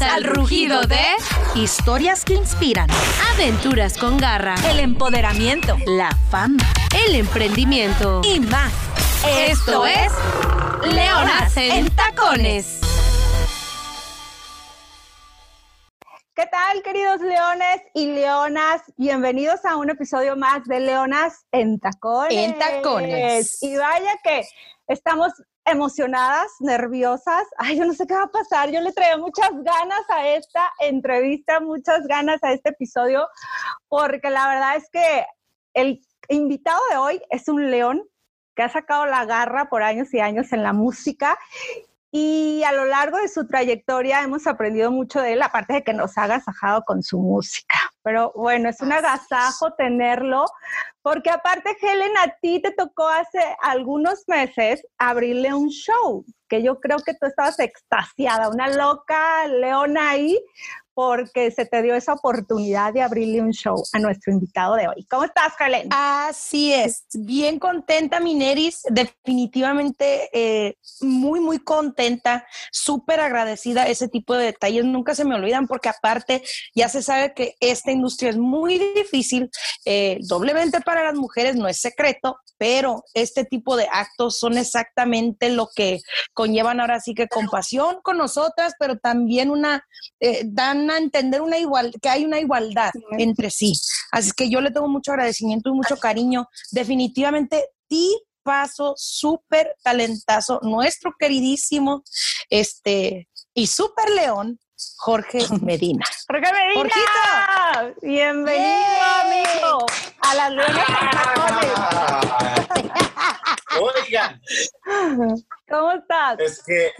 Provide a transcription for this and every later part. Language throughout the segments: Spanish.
Al rugido de Historias que inspiran. Aventuras con garra, El empoderamiento. La fama. el emprendimiento. Y más. Esto es Leonas en Tacones. ¿Qué tal, queridos leones y leonas? Bienvenidos a un episodio más de Leonas en Tacones. En Tacones. Y vaya que estamos emocionadas, nerviosas. Ay, yo no sé qué va a pasar. Yo le traía muchas ganas a esta entrevista, muchas ganas a este episodio, porque la verdad es que el invitado de hoy es un león que ha sacado la garra por años y años en la música y a lo largo de su trayectoria hemos aprendido mucho de él, aparte de que nos ha agasajado con su música. Pero bueno, es un agasajo tenerlo, porque aparte, Helen, a ti te tocó hace algunos meses abrirle un show, que yo creo que tú estabas extasiada, una loca leona ahí, porque se te dio esa oportunidad de abrirle un show a nuestro invitado de hoy. ¿Cómo estás, Helen? Así es, bien contenta, Mineris, definitivamente eh, muy, muy contenta, súper agradecida. Ese tipo de detalles nunca se me olvidan porque aparte ya se sabe que esta industria es muy difícil, eh, doblemente para las mujeres, no es secreto, pero este tipo de actos son exactamente lo que conllevan ahora sí que compasión con nosotras, pero también una, eh, dan a entender una igual, que hay una igualdad entre sí. Así que yo le tengo mucho agradecimiento y mucho cariño. Definitivamente, ti paso súper talentazo, nuestro queridísimo, este, y súper león, Jorge Medina. Jorge Medina. Jorgito. Bienvenido, ¡Yay! amigo, a las Tacones. Oigan, ¿Cómo estás? es que,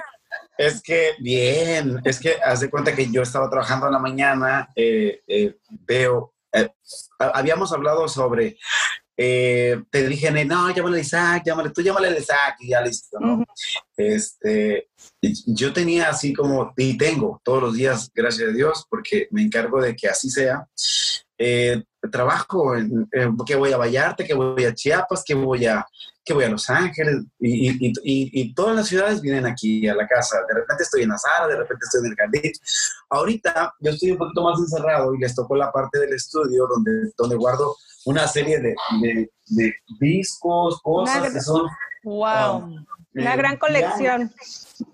es que bien, es que haz de cuenta que yo estaba trabajando en la mañana, eh, eh, veo, eh, ha- habíamos hablado sobre, eh, te dije, no, llámale a Isaac, llámale, tú llámale a Isaac y ya listo, ¿no? Este, yo tenía así como, y tengo todos los días, gracias a Dios, porque me encargo de que así sea. Eh, trabajo en, en que voy a Vallarta, que voy a Chiapas, que voy a, que voy a Los Ángeles, y, y- y- y- todas las ciudades vienen aquí a la casa. De repente estoy en la sala, de repente estoy en el jardín. Ahorita yo estoy un poquito más encerrado y les tocó la parte del estudio donde, donde guardo una serie de, de- de discos, cosas Una- que son... Wow. Una eh, gran colección.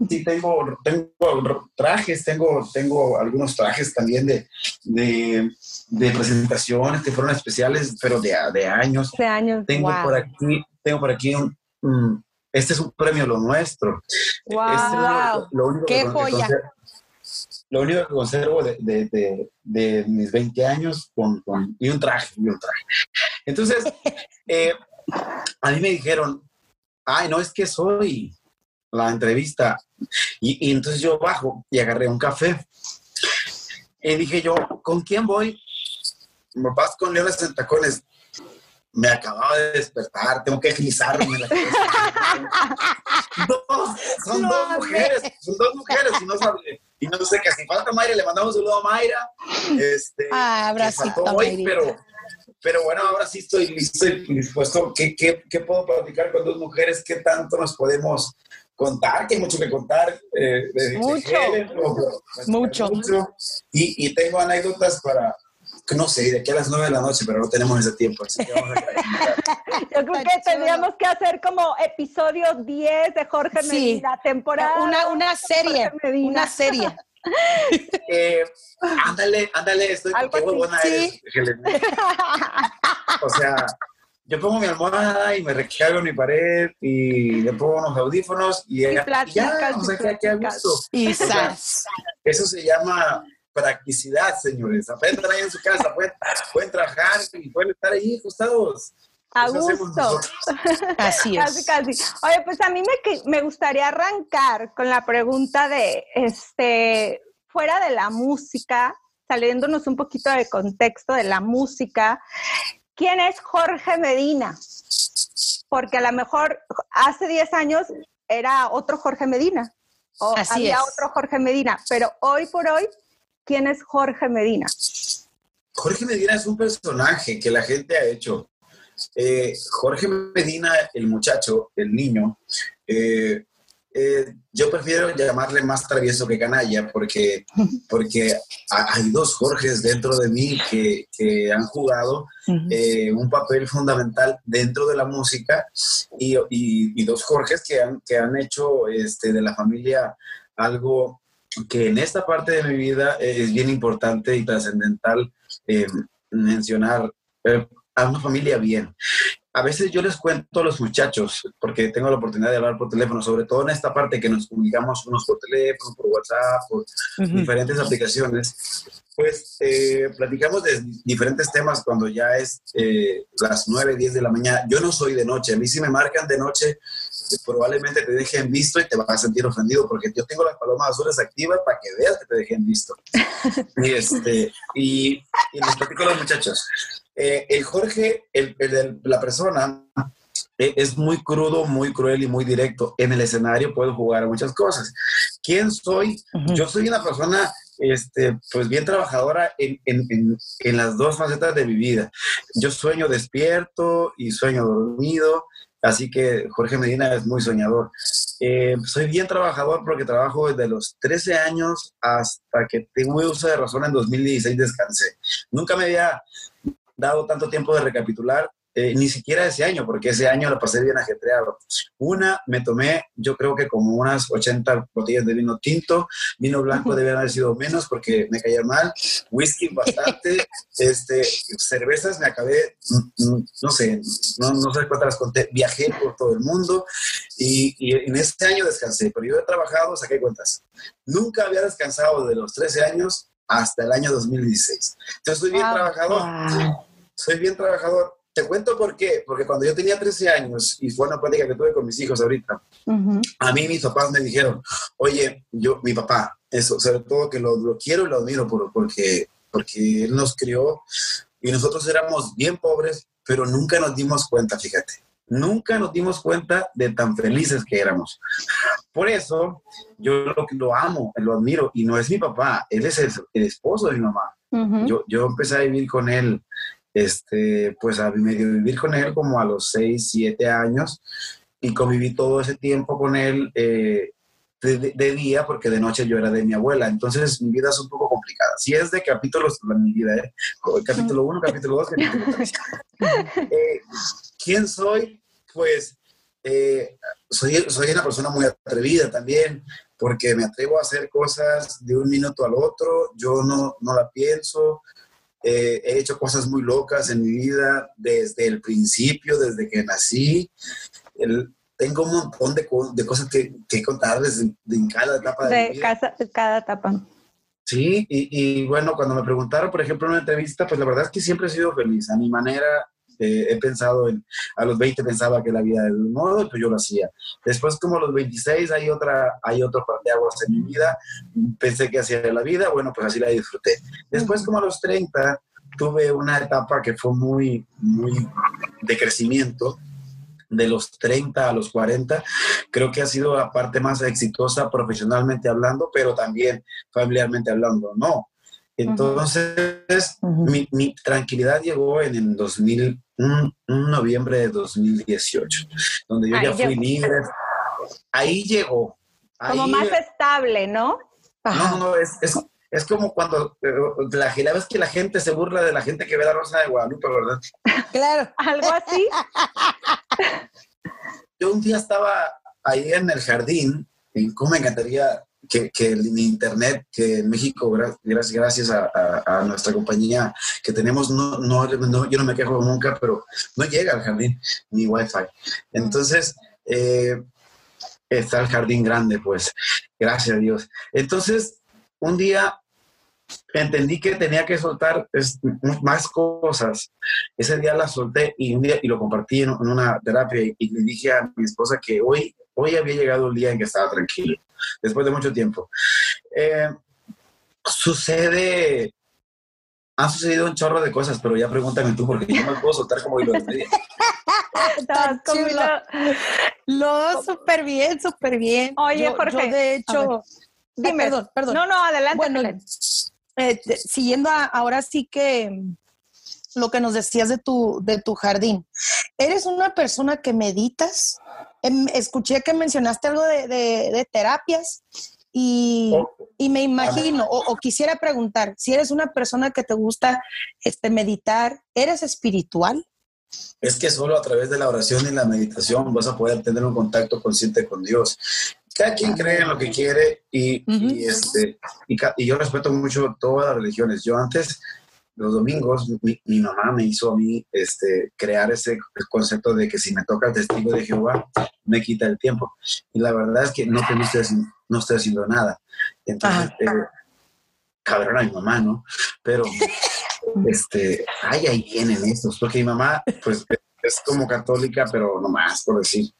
Sí, tengo, tengo trajes, tengo, tengo algunos trajes también de, de, de presentaciones que fueron especiales, pero de, de años. Hace años. Tengo Wow. por aquí, tengo por aquí un, este es un premio lo nuestro. Wow. Este es lo- único Qué que joya. conservo- Lo único que conservo de, de- de- de mis 20 años con, con- y un traje, y un traje. Entonces, eh, a mí me dijeron, ay, no, es que soy la entrevista. Y, y entonces yo bajo y agarré un café. Y dije yo, ¿con quién voy? Vas con Leones en Tacones. Me acababa de despertar, tengo que agilizarme. la. Dos, son dos mujeres, son dos mujeres. Y no, sabe- y no sé, que si falta Mayra, le mandamos un saludo a Mayra. Este, Ah, abracito, hoy, pero, pero bueno, ahora sí estoy listo y dispuesto. ¿Qué, qué, qué puedo platicar con dos mujeres? ¿Qué tanto nos podemos contar? Que hay mucho que contar. eh, de- de Mucho. Helen, o- Mucho. Y, y tengo anécdotas para, no sé, de aquí a las nueve de la noche, pero no tenemos ese tiempo. Así que vamos a Yo creo que tendríamos que hacer como episodio 10 de Jorge Sí. Medina, temporada. Una, una serie, una serie. Eh, ándale, ándale, estoy qué buena sí. eres. O sea, yo pongo mi almohada y me recargo en mi pared y le pongo unos audífonos y, ya, platicas, ya, o sea, y que, que a platicas. gusto. Y O sea. Eso se llama practicidad, señores. Aprendan ahí en su casa, pueden, pueden trabajar y pueden estar ahí acostados. A gusto. Así Casi, es. casi. Oye, pues a mí me, me gustaría arrancar con la pregunta de, este, fuera de la música, saliéndonos un poquito del contexto de la música, ¿quién es Jorge Medina? Porque a lo mejor hace 10 años era otro Jorge Medina, o Así había es. otro Jorge Medina, pero hoy por hoy, ¿quién es Jorge Medina? Jorge Medina es un personaje que la gente ha hecho. Eh, Jorge Medina, el muchacho, el niño, eh, eh, yo prefiero llamarle más travieso que canalla porque, porque hay dos Jorges dentro de mí que, que han jugado eh, un papel fundamental dentro de la música y, y, y, dos Jorges que han, que han hecho este, de la familia algo que en esta parte de mi vida es bien importante y trascendental eh, mencionar a una familia bien a veces yo les cuento a los muchachos, porque tengo la oportunidad de hablar por teléfono, sobre todo en esta parte que nos comunicamos unos por teléfono, por WhatsApp, por diferentes aplicaciones, pues eh, platicamos de diferentes temas cuando ya es eh, las 9, 10 de la mañana. Yo no soy de noche, a mí si me marcan de noche, probablemente te dejen visto y te vas a sentir ofendido, porque yo tengo las palomas azules activas para que veas que te dejen visto. y, este, y, y les platico a los muchachos. Eh, el Jorge, el, la persona, eh, es muy crudo, muy cruel y muy directo. En el escenario puedo jugar a muchas cosas. ¿Quién soy? Yo soy una persona este, pues bien trabajadora en, en, en, las dos facetas de mi vida. Yo sueño despierto y sueño dormido, así que Jorge Medina es muy soñador. Eh, soy bien trabajador porque trabajo desde los 13 años hasta que tengo uso de razón en 2016 descansé. Nunca me había dado tanto tiempo de recapitular, eh, ni siquiera ese año, porque ese año lo pasé bien ajetreado. Una, me tomé, yo creo que como unas 80 botellas de vino tinto, vino blanco debe haber sido menos porque me caía mal, whisky bastante, este, cervezas me acabé, mm, mm, no sé, no, no sé cuántas las conté, viajé por todo el mundo y, y en ese año descansé, pero yo he trabajado, saqué cuentas. Nunca había descansado de los 13 años hasta el año 2016. Entonces, soy bien trabajador. Soy bien trabajador. Te cuento por qué. Porque cuando yo tenía 13 años, y fue una plática que tuve con mis hijos ahorita, a mí mis papás me dijeron, oye, yo, mi papá, eso, sobre todo que lo, lo quiero y lo admiro por, porque, porque él nos crió y nosotros éramos bien pobres, pero nunca nos dimos cuenta, fíjate nunca nos dimos cuenta de tan felices que éramos. Por eso yo lo, lo amo, lo admiro, y no es mi papá, él es el, esposo de mi mamá. yo, yo empecé a vivir con él, este, pues a medio vivir con él como a los 6, 7 años, y conviví todo ese tiempo con él eh, de, día, porque de noche yo era de mi abuela. Entonces mi vida es un poco complicada. Si es de capítulos, mi vida, ¿eh? capítulo 1, capítulo 2, capítulo 3. Eh, ¿Quién soy? Pues eh, soy, soy una persona muy atrevida también, porque me atrevo a hacer cosas de un minuto al otro, yo no, no la pienso. He hecho cosas muy locas en mi vida desde el principio, desde que nací. El, tengo un montón de, de cosas que, que contarles en, cada etapa de, mi vida. cada etapa. Sí, y, y, bueno, cuando me preguntaron, por ejemplo, en una entrevista, pues la verdad es que siempre he sido feliz. A mi manera, eh, he pensado en, a los 20 pensaba que la vida era de un modo, pues yo lo hacía. Después, como a los 26, hay, otra, hay otro aguas en mi vida, pensé que hacía la vida, bueno, pues así la disfruté. Después, como a los 30, tuve una etapa que fue muy, muy de crecimiento, de los 30 a los 40, creo que ha sido la parte más exitosa profesionalmente hablando, pero también familiarmente hablando, ¿no? Entonces, mi, mi, tranquilidad llegó en el 2000, un, noviembre de 2018, donde yo ya fui libre. Ahí llegó. como más estable, ¿no? No, no, es, es, es como cuando eh, la, la vez que la gente se burla de la gente que ve la Rosa de Guadalupe, ¿verdad? Claro. Algo así. Yo un día estaba ahí en el jardín, y cómo me encantaría que, que mi internet, que en México, gracias, gracias a, a, nuestra compañía que tenemos, no, no, no, yo no me quejo nunca, pero no llega al jardín ni wifi. Entonces, eh, está el jardín grande, pues, gracias a Dios. Entonces, un día entendí que tenía que soltar más cosas. Ese día la solté y un día y lo compartí en, una terapia y, le dije a mi esposa que hoy, hoy había llegado el día en que estaba tranquilo, después de mucho tiempo. Eh, sucede, han sucedido un chorro de cosas, pero ya pregúntame tú porque yo me puedo soltar como hilo de media. No, súper bien, súper bien. Oye, Jorge. de hecho, dime. perdón, perdón. No, no, adelante. Bueno, eh, siguiendo ahora sí que lo que nos decías de tu, de tu jardín, ¿eres una persona que meditas? Em, escuché que mencionaste algo de, de- de terapias y, Oh. y me imagino, o, o quisiera preguntar, si eres una persona que te gusta este, meditar, ¿eres espiritual? Es que solo a través de la oración y la meditación vas a poder tener un contacto consciente con Dios. Cada quien cree en lo que quiere y, este, y yo respeto mucho todas las religiones. Yo antes, los domingos, mi, mi mamá me hizo a mí este, crear ese concepto de que si me toca el testigo de Jehová, me quita el tiempo. Y la verdad es que no, que no, estoy, haciendo, no estoy haciendo nada. Entonces, eh, cabrón a mi mamá, ¿no? Pero, este, ay, ahí vienen estos, porque mi mamá, pues, es como católica, pero no más, por decir.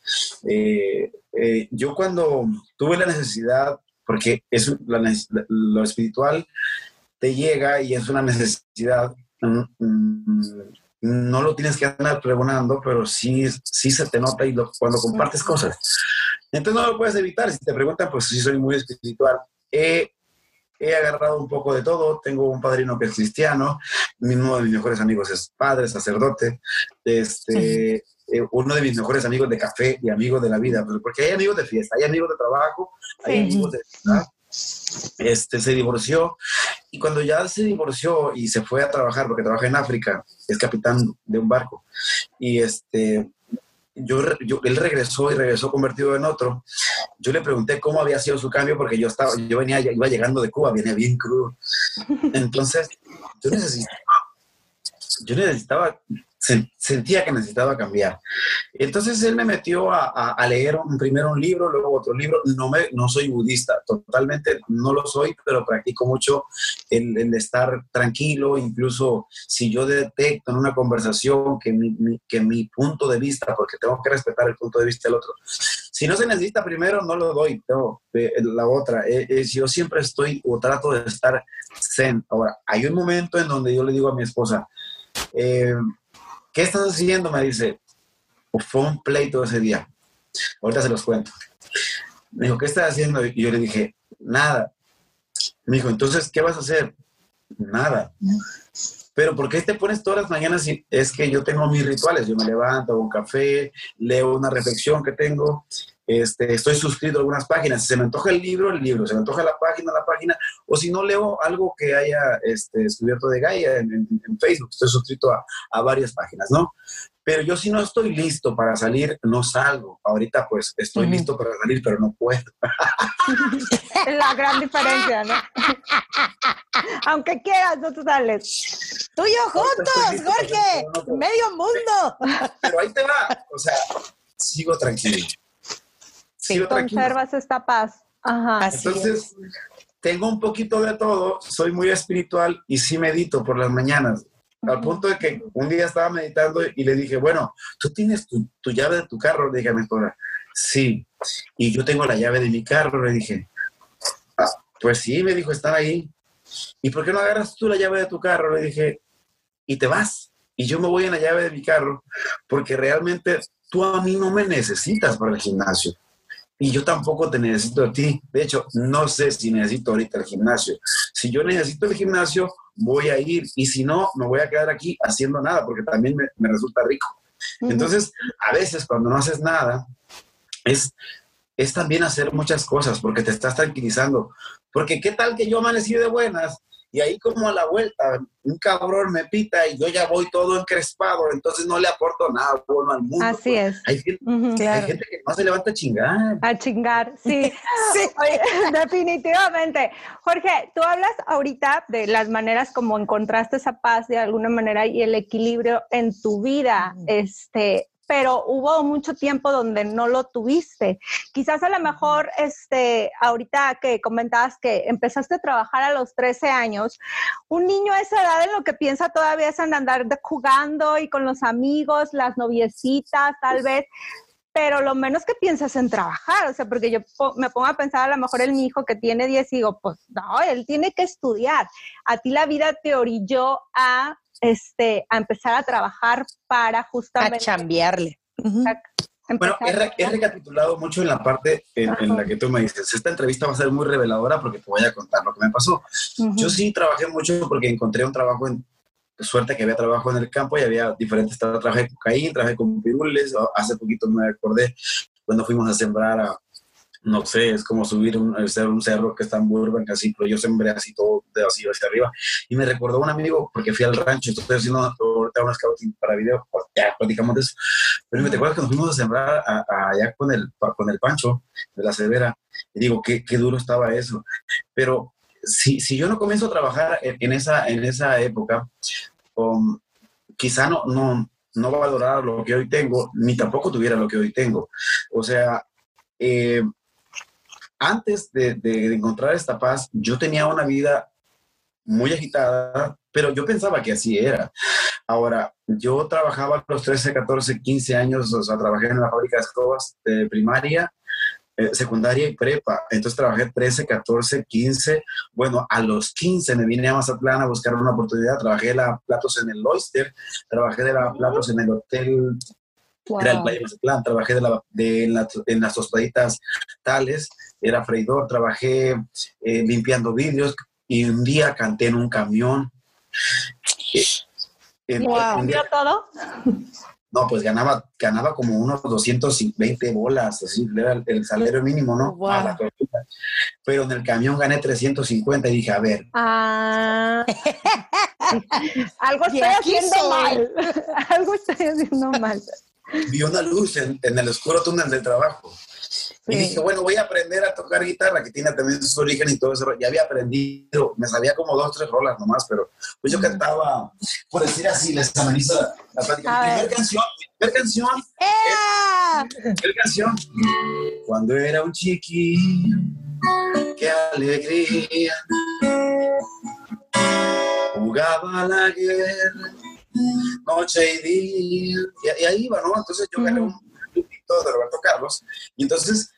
Eh, eh, yo cuando tuve la necesidad, porque es la lo espiritual te llega y es una necesidad, mm, mm, no lo tienes que andar pregonando, pero sí, sí se te nota y lo- cuando compartes cosas. Entonces no lo puedes evitar. Si te preguntan, pues sí soy muy espiritual. He, he agarrado un poco de todo. Tengo un padrino que es cristiano. Uno de mis mejores amigos es padre, sacerdote. Este, eh, uno de mis mejores amigos de café y amigos de la vida. pues, Porque hay amigos de fiesta, hay amigos de trabajo, hay Sí. amigos de ciudad. Este, se divorció y cuando ya se divorció y se fue a trabajar, porque trabaja en África, es capitán de un barco, y este, yo, yo- él regresó y regresó convertido en otro. Yo le pregunté cómo había sido su cambio porque yo estaba, yo venía, iba llegando de Cuba, venía bien crudo. Entonces, yo necesitaba, yo necesitaba, se- sentía que necesitaba cambiar. Entonces él me metió a, a- a leer un- primero un libro, luego otro libro. No, me, no soy budista, totalmente no lo soy, pero practico mucho el, el estar tranquilo, incluso si yo detecto en una conversación que mi, mi- que mi punto de vista, porque tengo que respetar el punto de vista del otro, si no se necesita primero, no lo doy, tengo eh, la otra. eh, es yo siempre estoy o trato de estar zen. Ahora, hay un momento en donde yo le digo a mi esposa, eh, ¿qué estás haciendo? Me dice, "Pues fue un pleito ese día. Ahorita se los cuento. Me dijo, ¿qué estás haciendo? Y yo le dije, nada. Me dijo, entonces, ¿qué vas a hacer? Nada. Pero ¿por qué te pones todas las mañanas? Y es que yo tengo mis rituales. Yo me levanto, hago un café, leo una reflexión que tengo, este, estoy suscrito a algunas páginas. Si se me antoja el libro, el libro. Se me antoja la página, la página. O si no, leo algo que haya este, descubierto de Gaia en, en- en Facebook. Estoy suscrito a, a varias páginas, ¿no? Pero yo si no estoy listo para salir, no salgo. Ahorita pues estoy listo para salir, pero no puedo. La gran diferencia, ¿no? Aunque quieras, no te sales. Tú y yo juntos, listo, Jorge, no medio mundo. Pero ahí te va. O sea, sigo tranquilo. Sigo tranquilo. Conservas esta paz. Ajá. Así Entonces, tengo un poquito de todo, soy muy espiritual y sí medito por las mañanas. Al punto de que un día estaba meditando y le dije, bueno, tú tienes tu, tu llave de tu carro, le dije a mi esposa, sí, y yo tengo la llave de mi carro, le dije, "Ah, pues sí, me dijo, están ahí. ¿Y por qué no agarras tú la llave de tu carro? Le dije, y te vas. Y yo me voy en la llave de mi carro, porque realmente tú a mí no me necesitas para el gimnasio. Y yo tampoco te necesito a ti. De hecho, no sé si necesito ahorita el gimnasio. Si yo necesito el gimnasio, voy a ir. Y si no, me voy a quedar aquí haciendo nada, porque también me, me resulta rico. Entonces, a veces cuando no haces nada, es, es también hacer muchas cosas, porque te estás tranquilizando. Porque qué tal que yo amanecí de buenas y ahí como a la vuelta un cabrón me pita y yo ya voy todo encrespado, entonces no le aporto nada bueno al mundo. Así es. Hay gente, Ujú. hay Claro. gente que no se levanta a chingar. A chingar, sí. Sí. Oye, definitivamente. Jorge, tú hablas ahorita de las maneras como encontraste esa paz de alguna manera y el equilibrio en tu vida, este, pero hubo mucho tiempo donde no lo tuviste. Quizás a lo mejor, este, ahorita que comentabas que empezaste a trabajar a los 13 años, un niño a esa edad en lo que piensa todavía es en andar de- jugando y con los amigos, las noviecitas, tal vez pero lo menos que piensas en trabajar, o sea, porque yo po- me pongo a pensar a lo mejor en mi hijo que tiene 10 y digo, pues no, él tiene que estudiar. A ti la vida te orilló a, este, a empezar a trabajar para A justamente chambearle. Ujú. Bueno, he, re- he recapitulado mucho en la parte en, en la que tú me dices. Esta entrevista va a ser muy reveladora porque te voy a contar lo que me pasó. Yo sí trabajé mucho porque encontré un trabajo en suerte que había trabajo en el campo y había diferentes tra- trabajé con cocaína, trabajé con pirules, hace poquito me acordé, cuando fuimos a sembrar a, no sé, es como subir un, un cerro que está en Burbank, así, pero yo sembré así todo de así hacia arriba. Y me recordó un amigo, porque fui al rancho, estoy haciendo ahorita un scouting para video, pues, ya platicamos de eso. Pero me acuerdas que nos fuimos a sembrar allá con el, con el Pancho de la Severa. Y digo, qué, qué duro estaba eso. Pero si, si yo no comienzo a trabajar en, esa, en esa época, um, quizá no, no, no valorar lo que hoy tengo, ni tampoco tuviera lo que hoy tengo. O sea, eh, antes de, encontrar esta paz, yo tenía una vida muy agitada, pero yo pensaba que así era. Ahora, yo trabajaba a los 13, 14, 15 años, o sea, trabajé en la fábrica de escobas de primaria, eh, secundaria y prepa. Entonces trabajé 13, 14, 15. Bueno, a los 15 me vine a Mazatlán a buscar una oportunidad. Trabajé la platos en el Oyster, trabajé de la platos en el hotel era el Valle Mazatlán, trabajé de la, de, en, las tostaditas tales, era freidor, trabajé eh, limpiando vidrios y un día canté en un camión. Eh, wow. todo? No, pues ganaba, ganaba como unos 220 bolas, así, era el, salario mínimo, ¿no? Pero en el camión gané 350 y dije, a ver. Ah. Algo estoy haciendo mal. Algo estoy haciendo mal vi una luz en, el oscuro túnel del trabajo. Y dije, bueno, voy a aprender a tocar guitarra, que tiene también su origen y todo eso. Ya había aprendido, me sabía como dos, tres rolas nomás, pero pues yo cantaba, por decir así, les ameniza la práctica. Mi primera canción, mi primera canción, mi primera canción, cuando era un chiquillo, qué alegría, jugaba a la guerra noche y día, y, ahí iba, ¿no? Entonces yo gané un de Roberto Carlos, y entonces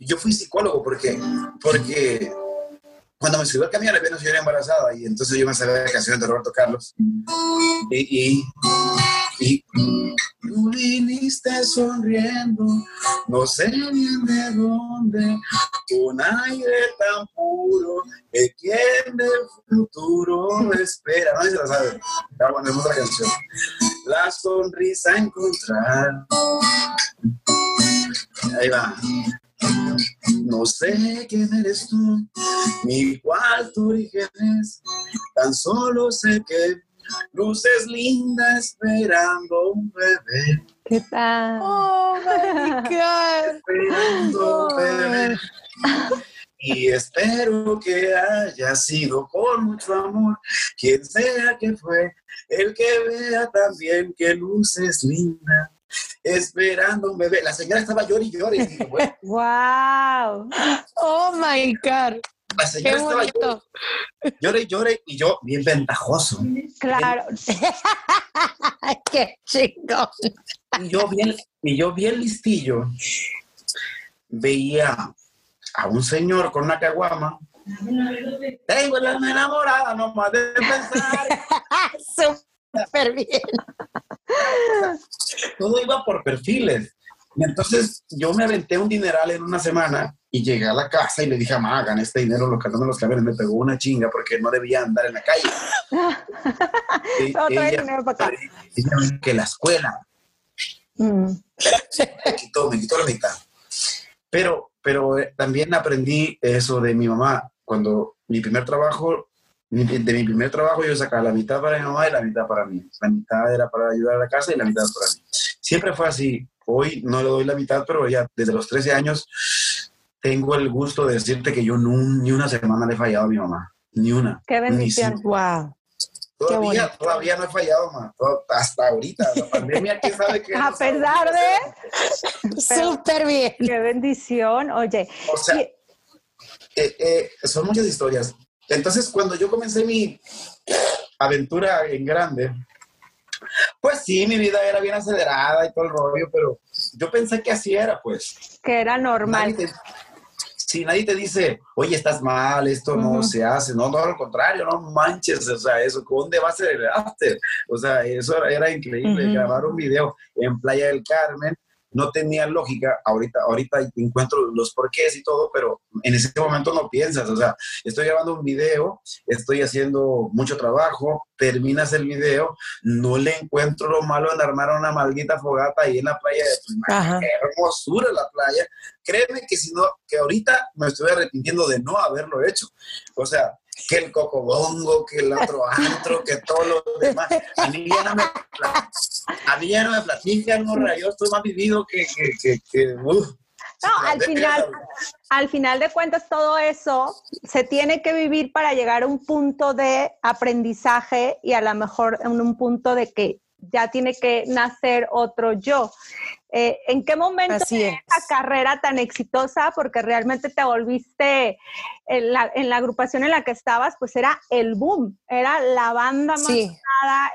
yo fui psicólogo porque, porque cuando me subió el camión, había una señora embarazada, y entonces yo me sabía la canción de Roberto Carlos, y, y, y viniste sonriendo, no sé bien de dónde, un aire tan puro que quien del futuro espera. No sé si la sabe. Ah, otra canción. La sonrisa encontrar. Ahí va. No sé quién eres tú, ni cuál tu origen es, tan solo sé que luces lindas esperando un bebé. ¿Qué tal? Oh, Esperando un bebé. Y espero que haya sido con mucho amor, quien sea que fue, el que vea también que luces lindas esperando un bebé. La señora estaba llorando y llorando. ¡Wow! ¡Oh, my God! La señora estaba llorando, llore y llore y yo bien ventajoso. Claro. ¡Qué chico! Y yo bien, y yo bien listillo veía a un señor con una caguama. Tengo la enamorada nomás de pensar. Súper bien. Todo iba por perfiles. Y entonces yo me aventé un dineral en una semana y llegué a la casa y le dije a mamá, gané este dinero los cantando los camiones. Me pegó una chinga porque no debía andar en la calle. que la escuela. Mm. Me, quitó, me quitó la mitad. Pero, pero eh, también aprendí eso de mi mamá. Cuando mi primer trabajo de mi primer trabajo yo sacaba la mitad para mi mamá y la mitad para mí. La mitad era para ayudar a la casa y la mitad para mí. Siempre fue así. Hoy no le doy la mitad, pero ya desde los 13 años tengo el gusto de decirte que yo ni una semana le he fallado a mi mamá. Ni una. Qué bendición. Wow. Todavía, todavía no he fallado, mamá. hasta ahorita. La pandemia, ¿quién sabe qué? A pesar de... Súper bien. Qué bendición. Oye. O sea, eh, eh, son muchas historias. Entonces, cuando yo comencé mi aventura en grande, pues sí, mi vida era bien acelerada y todo el rollo, pero yo pensé que así era, pues. Que era normal. si nadie te dice, oye, estás mal, esto no se hace, no, no, al contrario, no manches, o sea, eso, ¿dónde va a ser el after? O sea, eso era, increíble, grabar un video en Playa del Carmen, no tenía lógica. Ahorita, ahorita encuentro los porqués y todo, pero en ese momento no piensas. O sea, estoy grabando un video, estoy haciendo mucho trabajo, terminas el video, no le encuentro lo malo en armar una maldita fogata ahí en la playa. Pues, qué hermosura la playa. Créeme que si no, que ahorita me estoy arrepintiendo de no haberlo hecho. O sea, que el cocobongo, que el otro antro, que todo lo demás. A mí ya no me, a mí ya no me platican, yo estoy más vivido que, que, que, no, al final, al final de cuentas todo eso se tiene que vivir para llegar a un punto de aprendizaje y a lo mejor en un punto de que ya tiene que nacer otro yo. Eh, ¿En qué momento de esa carrera tan exitosa, porque realmente te volviste en la, agrupación en la que estabas, pues era el boom, era la banda más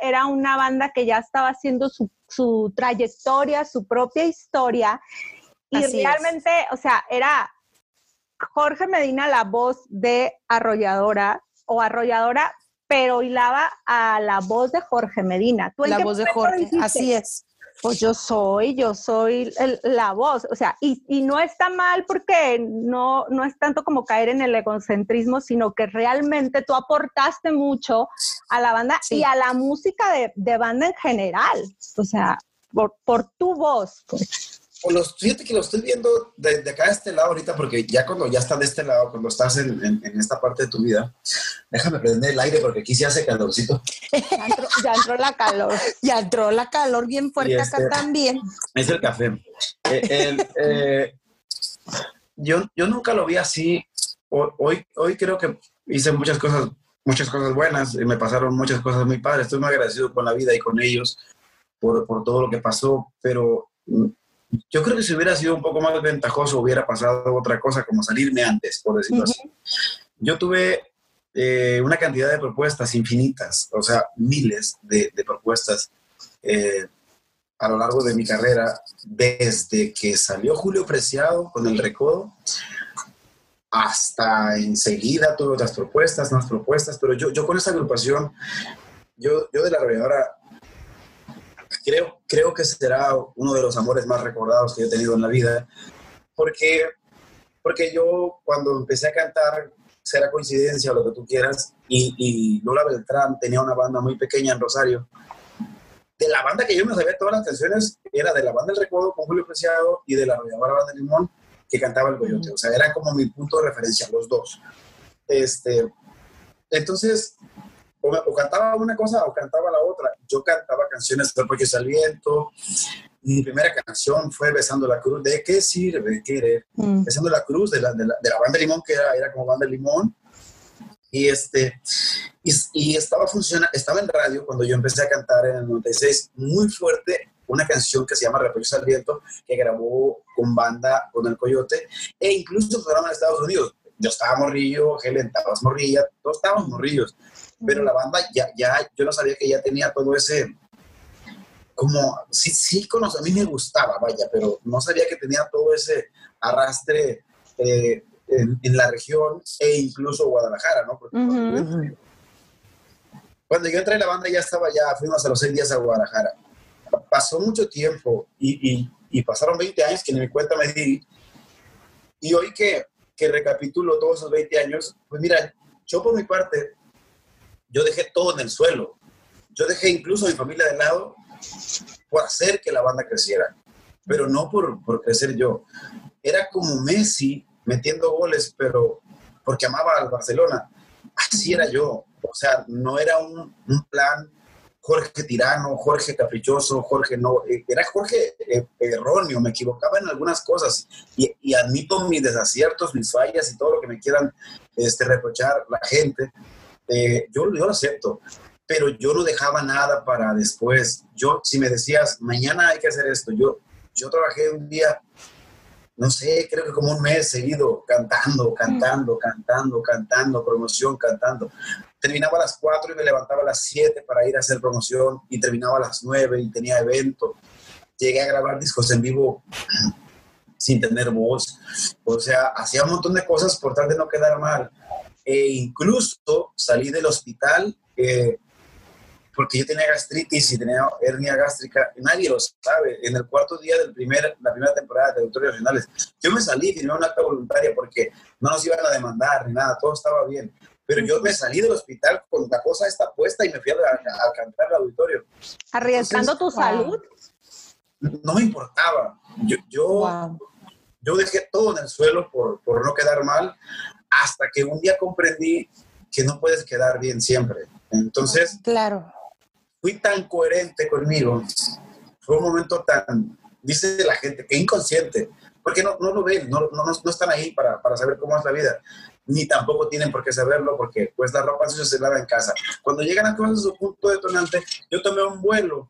era una banda que ya estaba haciendo su, trayectoria, su propia historia, y realmente, o sea, era Jorge Medina la voz de Arrolladora o Arrolladora, pero hilaba a la voz de Jorge Medina. la voz de Jorge, así es pues yo soy, yo soy la voz, o sea, y, no está mal porque no, no es tanto como caer en el egocentrismo, sino que realmente tú aportaste mucho a la banda y a la música de, de, banda en general, o sea, por, por tu voz. Pues los, fíjate que lo estoy viendo de, de, acá de este lado ahorita, porque ya cuando ya estás de este lado, cuando estás en, en, esta parte de tu vida, déjame prender el aire porque aquí se hace calorcito. Ya entró, la calor. Ya entró la calor bien fuerte acá este también. Es el café. Eh, eh, yo, yo nunca lo vi así. Hoy, hoy creo que hice muchas cosas, muchas cosas buenas y me pasaron muchas cosas muy padres. Estoy muy agradecido con la vida y con ellos por, por todo lo que pasó, pero yo creo que si hubiera sido un poco más ventajoso, hubiera pasado otra cosa, como salirme antes, por decirlo así. Yo tuve eh, una cantidad de propuestas infinitas, o sea, miles de, propuestas eh, a lo largo de mi carrera, desde que salió Julio Preciado con el Recodo, hasta enseguida tuve otras propuestas, más propuestas, pero yo, yo con esa agrupación, yo, yo de la arrolladora creo, creo que será uno de los amores más recordados que he tenido en la vida, porque, porque yo cuando empecé a cantar, será coincidencia o lo que tú quieras, y, y Lola Beltrán tenía una banda muy pequeña en Rosario. De la banda que yo me sabía todas las canciones, era de la banda El Recodo con Julio Preciado y de la arrolladora Banda Limón que cantaba el Coyote. O sea, era como mi punto de referencia, los dos. Este, entonces, o, cantaba una cosa o cantaba la otra. Yo cantaba canciones de Porque al viento. Mi primera canción fue Besando la Cruz. ¿De qué sirve querer? Mm. Besando la Cruz de la, de la, de la banda Limón, que era, era, como banda Limón. Y, este, y, y, estaba, funciona, estaba en radio cuando yo empecé a cantar en el 96 muy fuerte una canción que se llama Repollos al Viento, que grabó con banda con el Coyote, e incluso fueron a Estados Unidos. Yo estaba morrillo, Helen, estabas morrilla, todos estábamos morrillos pero la banda ya, ya, yo no sabía que ya tenía todo ese, como, sí, sí, a mí me gustaba, vaya, pero no sabía que tenía todo ese arrastre eh, en, la región e incluso Guadalajara, ¿no? cuando, yo entré en la banda ya estaba, ya fuimos a los seis días a Guadalajara. Pasó mucho tiempo y, y, y pasaron 20 años que ni me cuenta me di. Y hoy que, que recapitulo todos esos 20 años, pues mira, yo por mi parte yo dejé todo en el suelo. Yo dejé incluso a mi familia de lado por hacer que la banda creciera, pero no por, por crecer yo. Era como Messi metiendo goles, pero porque amaba al Barcelona. Así era yo. O sea, no era un, un plan Jorge tirano, Jorge caprichoso, Jorge no, eh, era Jorge eh, erróneo, me equivocaba en algunas cosas y, y, admito mis desaciertos, mis fallas y todo lo que me quieran este, reprochar la gente, eh, yo, yo lo acepto, pero yo no dejaba nada para después. Yo, si me decías, mañana hay que hacer esto, yo, yo trabajé un día, no sé, creo que como un mes seguido, cantando, cantando, cantando, cantando, promoción, cantando. Terminaba a las 4 y me levantaba a las 7 para ir a hacer promoción y terminaba a las 9 y tenía evento. Llegué a grabar discos en vivo sin tener voz. O sea, hacía un montón de cosas por tal de no quedar mal e incluso salí del hospital eh, porque yo tenía gastritis y tenía hernia gástrica, nadie lo sabe. En el cuarto día de primer, la primera temporada de Autores Regionales, yo me salí, firmé una acta voluntaria porque no nos iban a demandar ni nada, todo estaba bien. Pero yo me salí del hospital con la cosa esta puesta y me fui a, a, cantar al auditorio. ¿Arriesgando tu salud? No me importaba. Yo, yo, yo dejé todo en el suelo por, por no quedar mal, hasta que un día comprendí que no puedes quedar bien siempre. Entonces, claro. fui tan coherente conmigo. Fue un momento tan, dice la gente, que inconsciente, porque no, no lo ven, no, no, no están ahí para, para, saber cómo es la vida, ni tampoco tienen por qué saberlo, porque pues la ropa sucia se lava en casa. Cuando llegan a cosas a su punto detonante, yo tomé un vuelo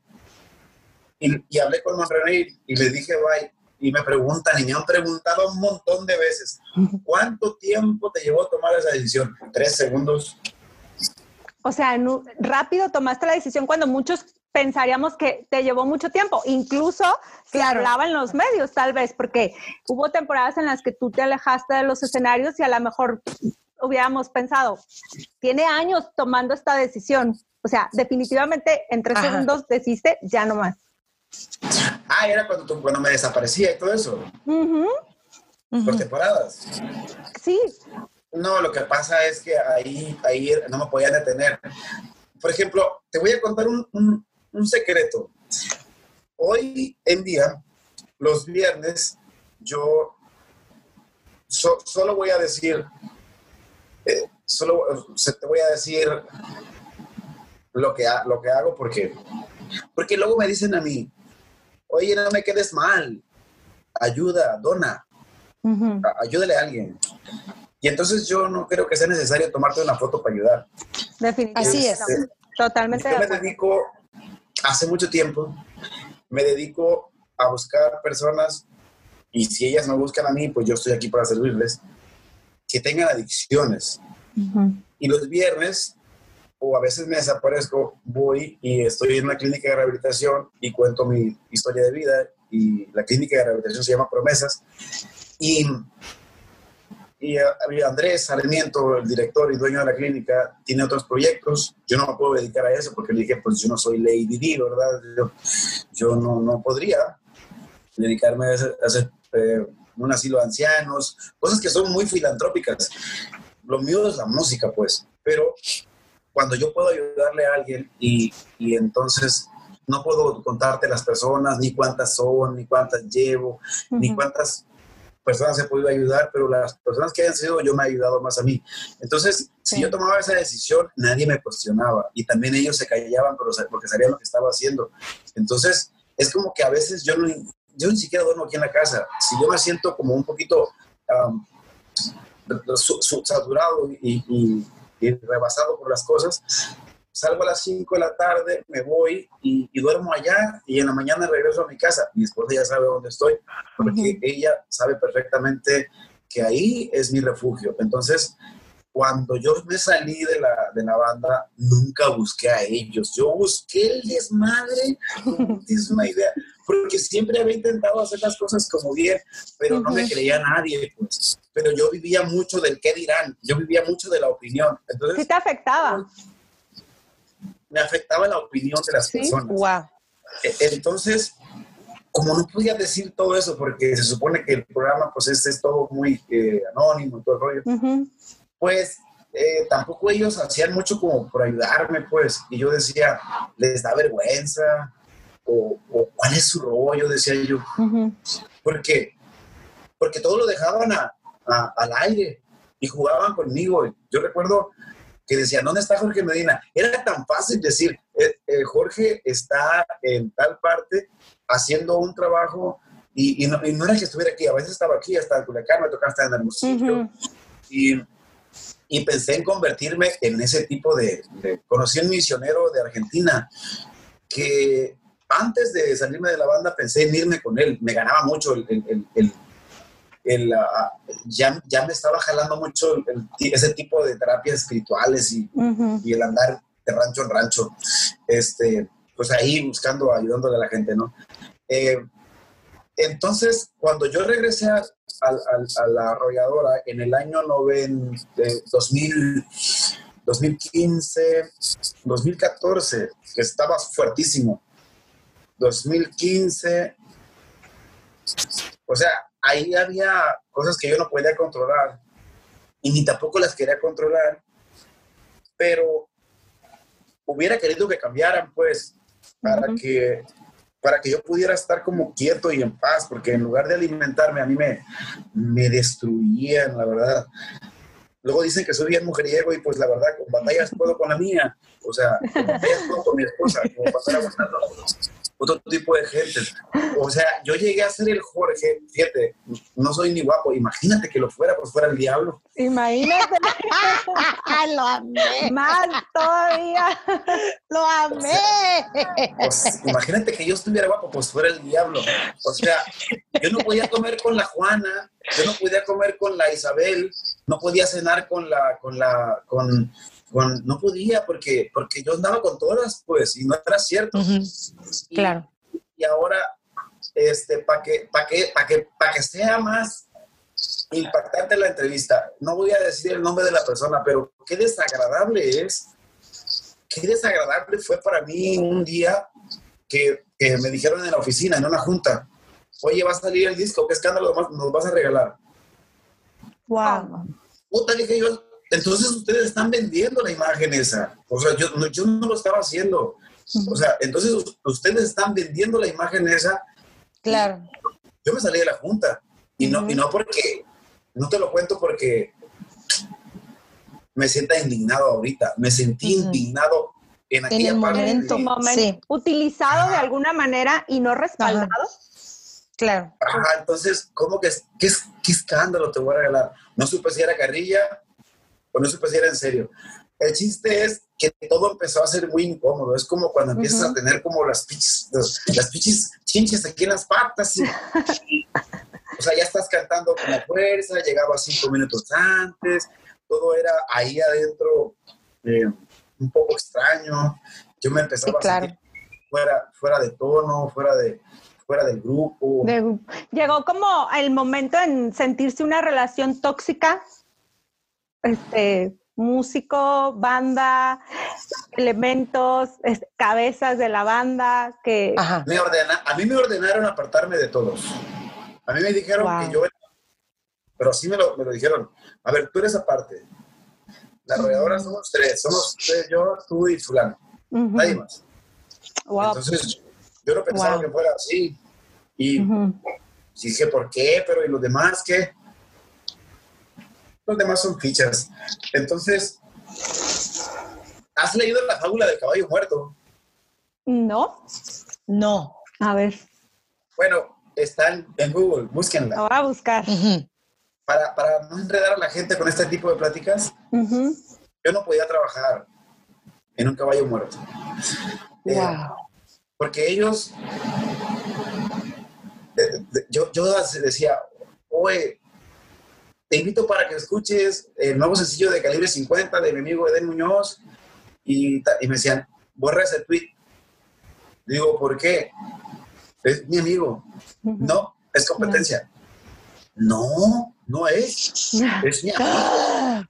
y, y hablé con Don René y le dije, bye, y me preguntan, y me han preguntado un montón de veces, ¿cuánto tiempo te llevó a tomar esa decisión? Tres segundos. O sea, rápido tomaste la decisión cuando muchos pensaríamos que te llevó mucho tiempo. Incluso se hablaba en los medios, tal vez, porque hubo temporadas en las que tú te alejaste de los escenarios y a lo mejor hubiéramos pensado, tiene años tomando esta decisión. O sea, definitivamente en tres segundos deciste ya no más. Ah, era cuando, cuando me desaparecía y todo eso. Por temporadas. Sí. No, lo que pasa es que ahí, ahí no me podían detener. Por ejemplo, te voy a contar un, un, secreto. Hoy en día, los viernes, yo solo voy a decir, eh, solo te voy a decir lo que, lo que hago porque, porque luego me dicen a mí, oye, no me quedes mal, ayuda, dona, ayúdale a alguien. Y entonces yo no creo que sea necesario tomarte una foto para ayudar. Definitivamente. Así es. Este, Totalmente. Yo me dedico, hace mucho tiempo, me dedico a buscar personas y si ellas me buscan a mí, pues yo estoy aquí para servirles, que tengan adicciones. Y los viernes o a veces me desaparezco, voy y estoy en una clínica de rehabilitación y cuento mi historia de vida y la clínica de rehabilitación se llama Promesas y, y eh, Andrés Sarmiento, el director y dueño de la clínica, tiene otros proyectos. Yo no me puedo dedicar a eso porque le dije, pues yo no soy Lady Di, ¿verdad? Yo, no, no podría dedicarme a hacer, eh, un asilo de ancianos, cosas que son muy filantrópicas. Lo mío es la música, pues, pero cuando yo puedo ayudarle a alguien y, y entonces no puedo contarte las personas, ni cuántas son, ni cuántas llevo, ni cuántas personas he podido ayudar, pero las personas que hayan sido yo me ha ayudado más a mí. Entonces, si yo tomaba esa decisión, nadie me cuestionaba y también ellos se callaban porque sabían lo que estaba haciendo. Entonces, es como que a veces yo, no, yo ni siquiera duermo aquí en la casa. Si yo me siento como un poquito saturado y, y rebasado por las cosas, salgo a las 5 de la tarde, me voy y, duermo allá y en la mañana regreso a mi casa. Mi esposa ya sabe dónde estoy porque ella sabe perfectamente que ahí es mi refugio. Entonces, cuando yo me salí de la, de la banda, nunca busqué a ellos. Yo busqué el desmadre, es una idea, porque siempre había intentado hacer las cosas como bien, pero no me creía nadie, pues. Pero yo vivía mucho del qué dirán, yo vivía mucho de la opinión. Entonces, ¿Sí te afectaba? Me afectaba la opinión de las personas. Wow. E, entonces, como no podía decir todo eso, porque se supone que el programa, pues, es, es todo muy eh, anónimo y todo el rollo pues eh, tampoco ellos hacían mucho como por ayudarme, pues, y yo decía, les da vergüenza, o, cuál es su rollo, decía yo. ¿Por qué? Porque todo lo dejaban al aire y jugaban conmigo. Yo recuerdo que decían, ¿dónde está Jorge Medina? Era tan fácil decir, eh, eh, Jorge está en tal parte haciendo un trabajo y, no, era que estuviera aquí, a veces estaba aquí, hasta en Culiacán, me tocaba estar en Hermosillo. Y y pensé en convertirme en ese tipo de, Conocí a un misionero de Argentina que antes de salirme de la banda pensé en irme con él. Me ganaba mucho el... el, ah, ya, ya, me estaba jalando mucho ese tipo de terapias espirituales y, y, el andar de rancho en rancho. Este, pues ahí buscando, ayudándole a la gente, ¿no? Eh, entonces, cuando yo regresé a, a, la arrolladora en el año 2000, 2015, 2014, que estaba fuertísimo. 2015, o sea, ahí había cosas que yo no podía controlar y ni tampoco las quería controlar, pero hubiera querido que cambiaran, pues, para que para que yo pudiera estar como quieto y en paz, porque en lugar de alimentarme, a mí me, me destruían, la verdad. Luego dicen que soy bien mujeriego y pues la verdad, con batallas puedo con la mía, o sea, con puedo con mi esposa, como pasar aguantando otro tipo de gente. O sea, yo llegué a ser el Jorge, fíjate, no soy ni guapo, imagínate que lo fuera, pues fuera el diablo. Imagínate. lo amé. Más todavía. Lo amé. Pues, imagínate que yo estuviera guapo, pues fuera el diablo. O sea, yo no podía comer con la Juana, yo no podía comer con la Isabel, no podía cenar con la, con la, con, con no podía porque, porque yo andaba con todas, pues, y no era cierto. Y- Claro. Y ahora, este, para que, para que, para que, para que sea más impactante la entrevista, no voy a decir el nombre de la persona, pero qué desagradable es, qué desagradable fue para mí un día que, que me dijeron en la oficina, en una junta, oye, va a salir el disco, ¿qué escándalo nos- nos vas a regalar? Wow. Puta, dije yo, entonces ustedes están vendiendo la imagen esa. O sea, yo, no- yo no lo estaba haciendo. O sea, entonces us- ustedes están vendiendo la imagen esa Claro. yo me salí de la junta. Y no, Ujú. y no porque, no te lo cuento porque me sienta indignado ahorita. Me sentí indignado en aquella el parte. En tu momento. momento. Sí. Utilizado de alguna manera y no respaldado. Claro. Ajá, entonces, ¿cómo que qué, es- qué escándalo te voy a regalar? No supe si era carrilla o no supe si era en serio. El chiste es que todo empezó a ser muy incómodo. Es como cuando empiezas Ujú. a tener como las pichis, las, las pichis chinches aquí en las patas. y- o sea, ya estás cantando con la fuerza, llegaba cinco minutos antes, todo era ahí adentro eh, un poco extraño. Yo me empezaba Sí, claro. a sentir fuera, fuera de tono, fuera, de, fuera del grupo. De- llegó como el momento en sentirse una relación tóxica. Este, músico, banda, elementos, este, cabezas de la banda, que Ajá. Me ordena, a mí me ordenaron apartarme de todos. A mí me dijeron Wow. que yo, pero sí me lo, me lo dijeron. A ver, tú eres aparte. La arrolladora somos tres, somos tres, yo, tú y fulano, nadie más. wow, Entonces, yo no pensaba Wow. que fuera así. Y ujú. dije, ¿por qué? Pero ¿y los demás qué? Los demás son fichas. Entonces, ¿has leído la fábula del caballo muerto? no, No. a ver, Bueno, están en Google, búsquenla. la voy a buscar. Para, para no enredar a la gente con este tipo de pláticas, yo no podía trabajar en un caballo muerto. Eh, Wow. porque ellos, eh, de- yo, yo decía, oye, te invito para que escuches el nuevo sencillo de Calibre 50 de mi amigo Eden Muñoz, y, me decían, borra ese tweet. Digo, ¿por qué? Es mi amigo. No, es competencia. No, no es. Es mi amigo.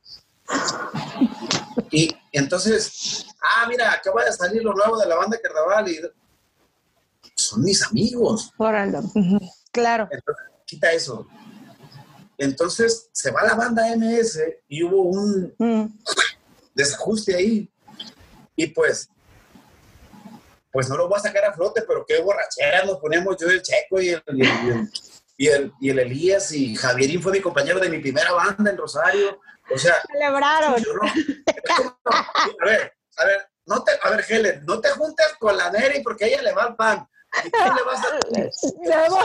Y entonces, ah, mira, acaba de salir lo nuevo de la banda Carnaval y son mis amigos. Ujú. Claro. Entonces, quita eso. Entonces se va la banda MS y hubo un Mm. desajuste ahí. Y pues, pues no lo voy a sacar a flote, pero qué borrachera nos poníamos yo, el Checo y el, y el, y el, y Elías y Javierín fue mi compañero de mi primera banda en Rosario. O sea, Celebraron. yo no- a ver, a ver, no te, a ver, Helen, no te juntes con la Neri porque ella le va el pan. ¿Y tú le vas a- Luego,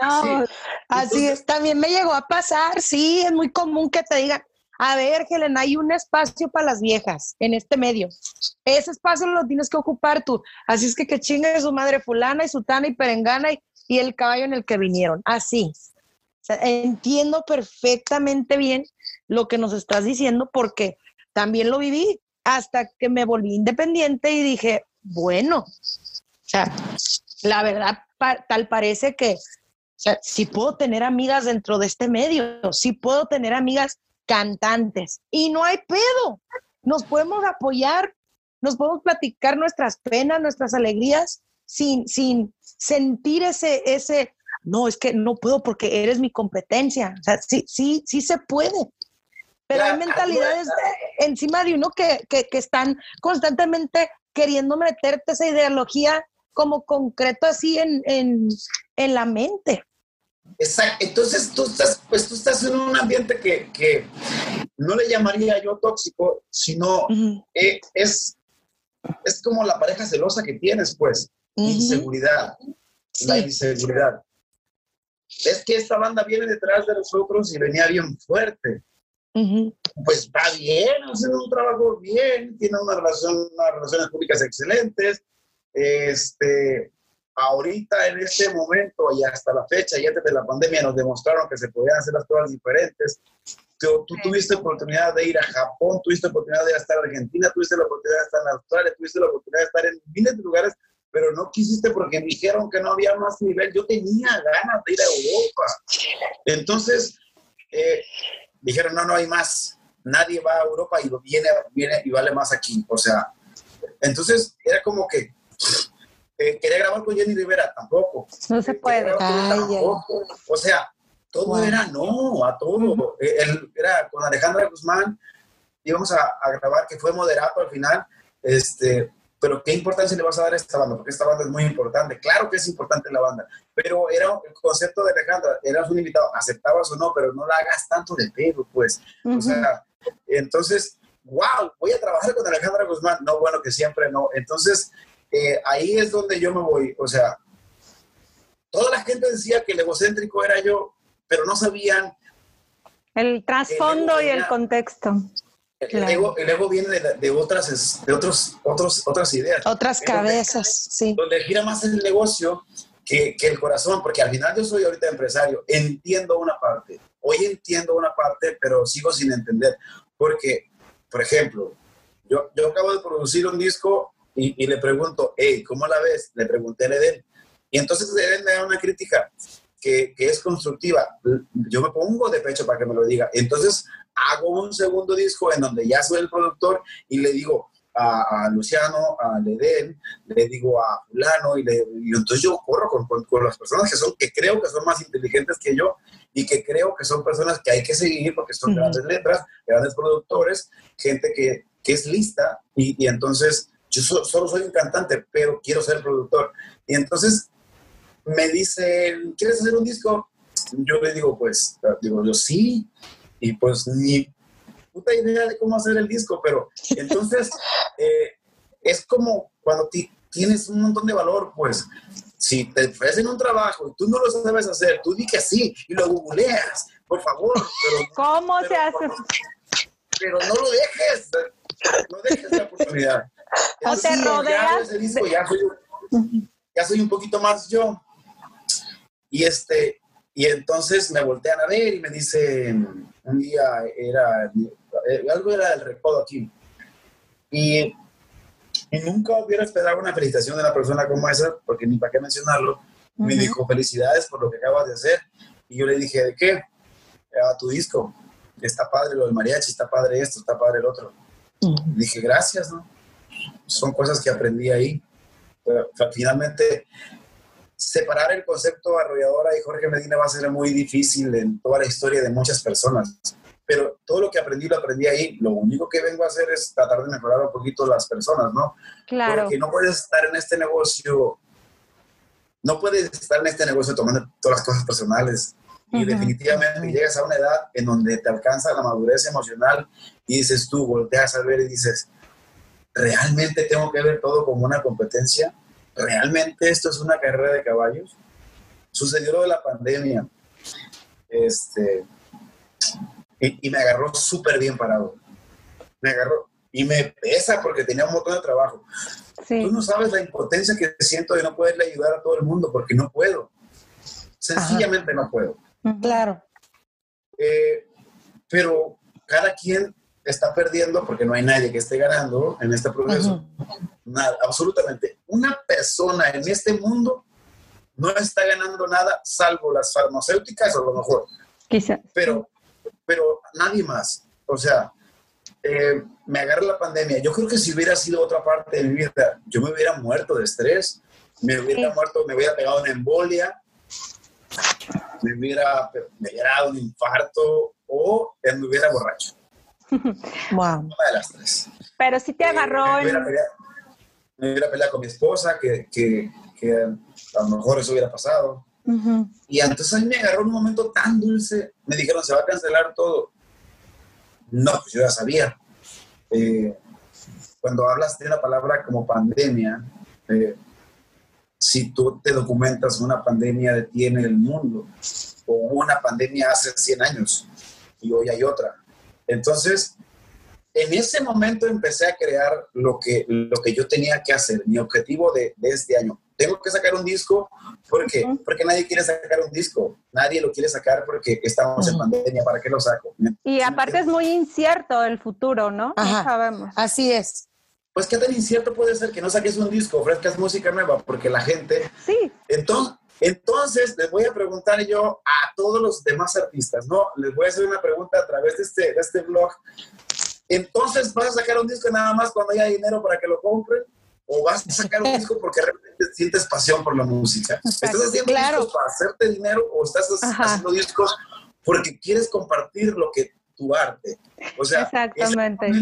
no, Así es, también me llegó a pasar, sí, es muy común que te digan, a ver, Helen, hay un espacio para las viejas en este medio. Ese espacio lo tienes que ocupar tú. Así es que que chingue su madre fulana y sutana y perengana y, y el caballo en el que vinieron. Así. O sea, entiendo perfectamente bien lo que nos estás diciendo porque también lo viví hasta que me volví independiente y dije, bueno, o sea, la verdad, pa- tal parece que, o sea, sí puedo tener amigas dentro de este medio, sí puedo tener amigas cantantes y no hay pedo. nos podemos apoyar, nos podemos platicar nuestras penas, nuestras alegrías, sin, sin sentir ese, ese, no, es que no puedo porque eres mi competencia. O sea, sí, sí, sí se puede. Pero hay mentalidades encima de uno que, que, que, están constantemente queriendo meterte esa ideología como concreto así en, en, en la mente. Exacto. Entonces tú estás, pues tú estás en un ambiente que, que no le llamaría yo tóxico, sino eh, es, es como la pareja celosa que tienes, pues. Inseguridad. La inseguridad. Es que esta banda viene detrás de nosotros y venía bien fuerte. Pues va bien, haciendo un trabajo bien, tiene una relación, unas relaciones públicas excelentes. Este, ahorita en este momento y hasta la fecha y antes de la pandemia nos demostraron que se podían hacer las cosas diferentes. Tú, tú tuviste oportunidad de ir a Japón, tuviste oportunidad de estar en Argentina, tuviste la oportunidad de estar en Australia, tuviste la oportunidad de estar en miles de lugares, pero no quisiste porque me dijeron que no había más nivel. Yo tenía ganas de ir a Europa. Entonces, eh, dijeron, no, no hay más. Nadie va a Europa y viene, viene y vale más aquí. O sea, entonces era como que eh, quería grabar con Jenny Rivera, tampoco. No se puede. O sea, todo era no, a todo. Eh, era con Alejandra Guzmán, íbamos a, a, grabar, que fue moderato al final, este, pero ¿qué importancia le vas a dar a esta banda? Porque esta banda es muy importante. Claro que es importante la banda, pero era el concepto de Alejandra, eras un invitado, aceptabas o no, pero no la hagas tanto de pedo, pues. O sea, entonces, wow, voy a trabajar con Alejandra Guzmán. No, bueno, que siempre no. Entonces, eh, ahí es donde yo me voy. O sea, toda la gente decía que el egocéntrico era yo, pero no sabían. El trasfondo y el contexto. El, ego, el, ego, viene de, de, otras, de otros, otros, otras ideas. Otras cabezas, sí. Donde gira más el negocio que, que, el corazón, porque al final yo soy ahorita empresario, entiendo una parte. Hoy entiendo una parte, pero sigo sin entender. Porque, por ejemplo, yo, yo acabo de producir un disco y, y, le pregunto, hey, ¿cómo la ves? Le pregunté a Eden. Y entonces Eden me da una crítica que, que, es constructiva. Yo me pongo de pecho para que me lo diga. Entonces hago un segundo disco en donde ya soy el productor y le digo a, a Luciano, a Eden, le digo a fulano y, le, y entonces yo corro con, con, con, las personas que son, que creo que son más inteligentes que yo y que creo que son personas que hay que seguir porque son uh -huh. grandes letras, grandes productores, gente que, que es lista y, y entonces yo so, solo soy un cantante, pero quiero ser productor. Y entonces me dice, ¿quieres hacer un disco? Yo le digo, pues, digo yo sí, y pues ni puta idea de cómo hacer el disco, pero entonces eh, es como cuando tienes un montón de valor, pues, si te ofrecen un trabajo y tú no lo sabes hacer, tú di que sí y lo googleas, por favor. Pero, ¿Cómo pero, se hace? Pero no lo dejes, no dejes la oportunidad. O te rodeas. Ya, disco, ya, soy, ya soy un poquito más yo. Y este, y entonces me voltean a ver y me dicen, un día era, algo era el recodo aquí. Y, y, nunca hubiera esperado una felicitación de una persona como esa, porque ni para qué mencionarlo. Uh -huh. Me dijo, felicidades por lo que acabas de hacer. Y yo le dije, ¿de qué? A tu disco. Está padre lo del mariachi, está padre esto, está padre el otro. Uh -huh. Dije, gracias, ¿no? Son cosas que aprendí ahí. Pero, finalmente, separar el concepto arrolladora y Jorge Medina va a ser muy difícil en toda la historia de muchas personas. Pero todo lo que aprendí lo aprendí ahí. Lo único que vengo a hacer es tratar de mejorar un poquito las personas, ¿no? Claro. Porque no puedes estar en este negocio, no puedes estar en este negocio tomando todas las cosas personales. Y uh -huh. definitivamente llegas a una edad en donde te alcanza la madurez emocional y dices tú, volteas a ver y dices, ¿realmente tengo que ver todo como una competencia? ¿realmente esto es una carrera de caballos? Sucedió lo de la pandemia. Este, y, y me agarró súper bien parado. Me agarró. Y me pesa porque tenía un montón de trabajo. Sí. Tú no sabes la impotencia que siento de no poderle ayudar a todo el mundo porque no puedo. Sencillamente Ajá. no puedo. Claro. Eh, pero cada quien está perdiendo porque no hay nadie que esté ganando en este proceso. Uh -huh. Nada, absolutamente. Una persona en este mundo no está ganando nada salvo las farmacéuticas a lo mejor. Quizás. Pero, pero nadie más. O sea, eh, me agarra la pandemia. Yo creo que si hubiera sido otra parte de mi vida, yo me hubiera muerto de estrés, me hubiera muerto, me hubiera pegado una embolia, me hubiera, me hubiera dado un infarto o me hubiera borracho. Wow. Una de las tres. Pero sí te Eh, agarró me, hubiera peleado, me hubiera peleado con mi esposa, que, que, que a lo mejor eso hubiera pasado. Ujú. Y entonces a mí me agarró un momento tan dulce. Me dijeron, se va a cancelar todo. No, pues yo ya sabía. Eh, cuando hablas de una palabra como pandemia, eh, si tú te documentas, una pandemia detiene el mundo. O una pandemia hace 100 años y hoy hay otra. Entonces, en ese momento empecé a crear lo que, lo que yo tenía que hacer, mi objetivo de, de este año. Tengo que sacar un disco porque, porque nadie quiere sacar un disco. Nadie lo quiere sacar porque estamos en pandemia. ¿Para qué lo saco? Y aparte es muy incierto el futuro, ¿no? Ajá. No sabemos. Así es. Pues qué tan incierto puede ser que no saques un disco, ofrezcas música nueva, porque la gente... Sí, Entonces, entonces les voy a preguntar yo a todos los demás artistas, ¿no? Les voy a hacer una pregunta a través de este, de este blog. Entonces, ¿vas a sacar un disco nada más cuando haya dinero para que lo compren? ¿O vas a sacar un disco porque realmente sientes pasión por la música? ¿Estás haciendo Claro. discos para hacerte dinero o estás Ajá. haciendo discos porque quieres compartir lo que tu arte? O sea, Exactamente. es el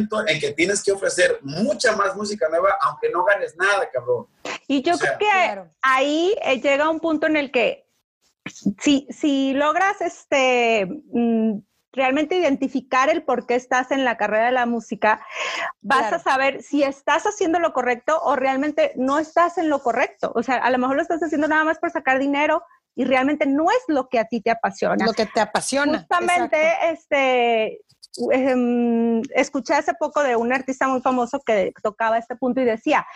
momento en que tienes que ofrecer mucha más música nueva, aunque no ganes nada, cabrón. Y yo O sea, creo que claro. ahí eh, llega un punto en el que si, si logras este mm, realmente identificar el por qué estás en la carrera de la música, vas Claro. a saber si estás haciendo lo correcto o realmente no estás en lo correcto. O sea, a lo mejor lo estás haciendo nada más por sacar dinero y realmente no es lo que a ti te apasiona. Lo que te apasiona. Justamente, Exacto. este, em, escuché hace poco de un artista muy famoso que tocaba este punto y decía,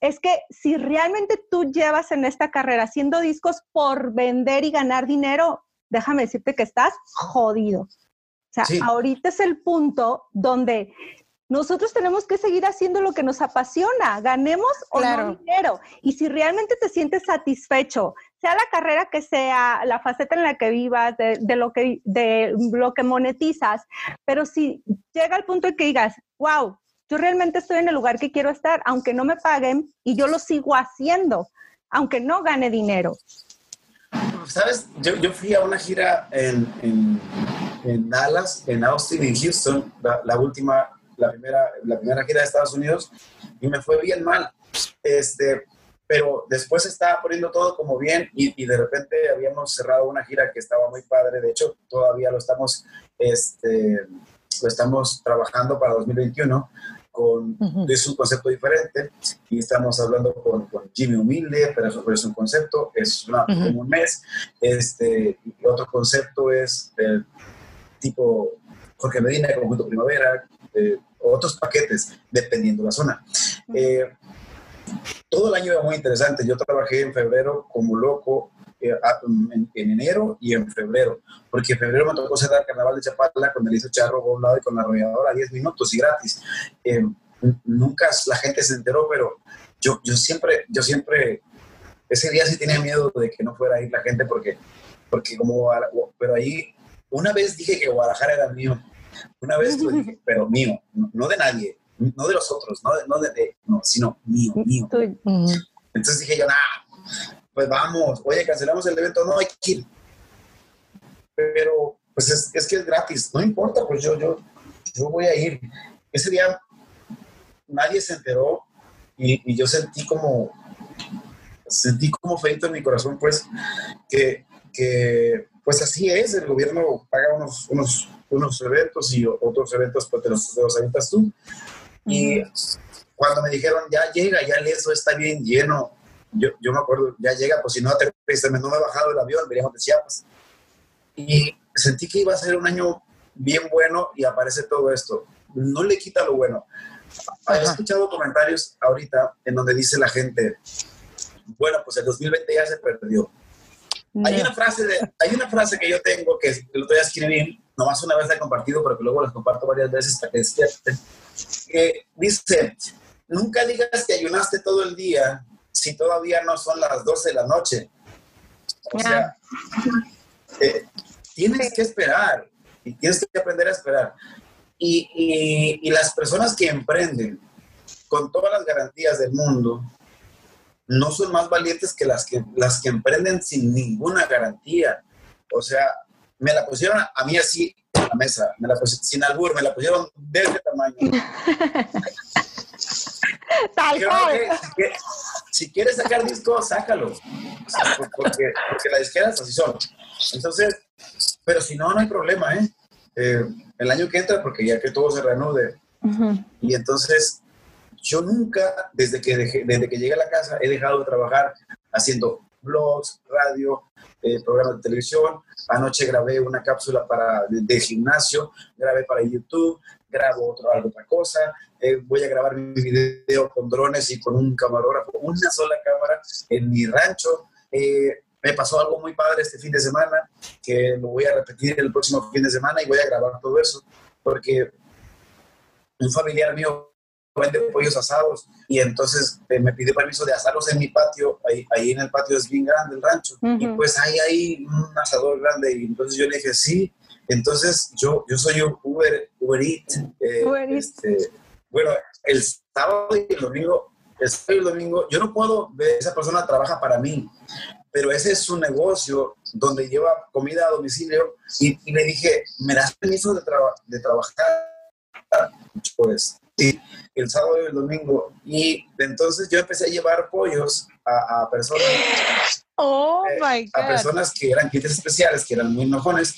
es que si realmente tú llevas en esta carrera haciendo discos por vender y ganar dinero, déjame decirte que estás jodido. O sea, Sí. ahorita es el punto donde nosotros tenemos que seguir haciendo lo que nos apasiona, ganemos o Claro. no dinero. Y si realmente te sientes satisfecho, sea la carrera que sea, la faceta en la que vivas, de, de lo, que, de lo que monetizas, pero si llega el punto en que digas, wow, yo realmente estoy en el lugar que quiero estar, aunque no me paguen, y yo lo sigo haciendo, aunque no gane dinero. ¿Sabes? Yo, yo fui a una gira en, en, en Dallas, en Austin, en Houston, la, la última, la primera, la primera gira de Estados Unidos, y me fue bien mal. Este, pero después estaba poniendo todo como bien y, y de repente habíamos cerrado una gira que estaba muy padre. De hecho, todavía lo estamos, este, lo estamos trabajando para 2021 con Ujú. es un concepto diferente y estamos hablando con, con Jimmy Humilde, pero eso es un concepto, es una, Ujú. como un mes. Este, y otro concepto es eh, tipo Jorge Medina, Conjunto Primavera, eh, otros paquetes, dependiendo la zona. Eh, todo el año era muy interesante. Yo trabajé en febrero como loco, eh, en, en enero y en febrero, porque en febrero me tocó cerrar el Carnaval de Chapala con Elisa Charro Poblado y con la arrolladora 10 minutos y gratis. Eh, nunca la gente se enteró, pero yo, yo siempre, yo siempre, ese día sí tenía miedo de que no fuera a ir la gente porque, porque como, pero ahí, una vez dije que Guadalajara era mío, una vez lo dije, pero mío, no de nadie, no de los otros, no, de, no, de, de- no sino mío, mío. Entonces dije yo, nah, pues vamos, oye, cancelamos el evento, no hay que ir. Pero, pues es, es que es gratis, no importa, pues yo, yo, yo voy a ir. Ese día nadie se enteró y, y yo sentí como, sentí como feito en mi corazón, pues, que, que, pues así es, el gobierno paga unos, unos, unos eventos y otros eventos, pues te los, te los tú. Y cuando me dijeron, ya llega, ya eso está bien lleno, yo, yo me acuerdo, ya llega, pues si no, te, no me he bajado del avión, veníamos de Chiapas. Y sentí que iba a ser un año bien bueno y aparece todo esto. No le quita lo bueno. He escuchado comentarios ahorita en donde dice la gente, bueno, pues el 2020 ya se perdió. Hay una frase de, hay una frase que yo tengo que el otro día escribí, nomás una vez la he compartido, pero que luego la comparto varias veces hasta que despierte, que dice, nunca digas que ayunaste todo el día si todavía no son las 12 de la noche. O sea, eh, tienes que esperar y tienes que aprender a esperar. Y, y, las personas que emprenden con todas las garantías del mundo no son más valientes que las que, las que emprenden sin ninguna garantía. O sea, me la pusieron a, mí así en la mesa, me la pusieron, sin albur, me la pusieron de este tamaño. Tal cual. si, quieres sacar disco, sácalo. Porque, porque las disqueras así son. Entonces, pero si no, no hay problema, ¿eh? ¿eh? el año que entra, porque ya que todo se reanude. Y entonces, yo nunca, desde que, desde que llegué a la casa, he dejado de trabajar haciendo blogs, radio, eh, programas de televisión. Anoche grabé una cápsula para, de, gimnasio, grabé para YouTube, grabo otro, otra cosa. Eh, voy a grabar mi video con drones y con un camarógrafo, una sola cámara en mi rancho. Eh, me pasó algo muy padre este fin de semana, que lo voy a repetir el próximo fin de semana y voy a grabar todo eso, porque un familiar mío vende pollos asados. Y entonces eh, me pidió permiso de asarlos en mi patio, ahí, ahí, en el patio es bien grande el rancho, y pues ahí hay un asador grande. Y entonces yo le dije sí, entonces yo, yo soy Uber, Uber Eat, eh, este, bueno, el sábado y el domingo, el sábado y el domingo, yo no puedo ver, esa persona trabaja para mí, pero ese es su negocio donde lleva comida a domicilio. Y, le dije, ¿me das permiso de, de trabajar? Pues sí, el sábado y el domingo. Y entonces yo empecé a llevar pollos a, personas. Oh eh, a personas que eran clientes especiales, que eran muy enojones.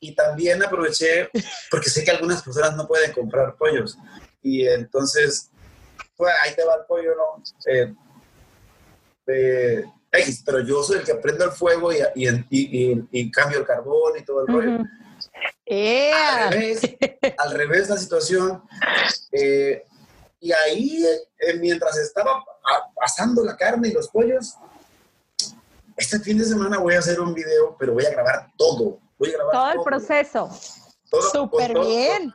Y también aproveché, porque sé que algunas personas no pueden comprar pollos. Y entonces, pues ahí te va el pollo, ¿no? Eh, eh, pero yo soy el que prendo el fuego y, y, cambio el carbón y todo el rollo. Al, revés, al revés la situación. Eh, y ahí, eh, mientras estaba pasando la carne y los pollos, este fin de semana voy a hacer un video, pero voy a grabar todo. Voy a grabar todo, el proceso. Súper bien.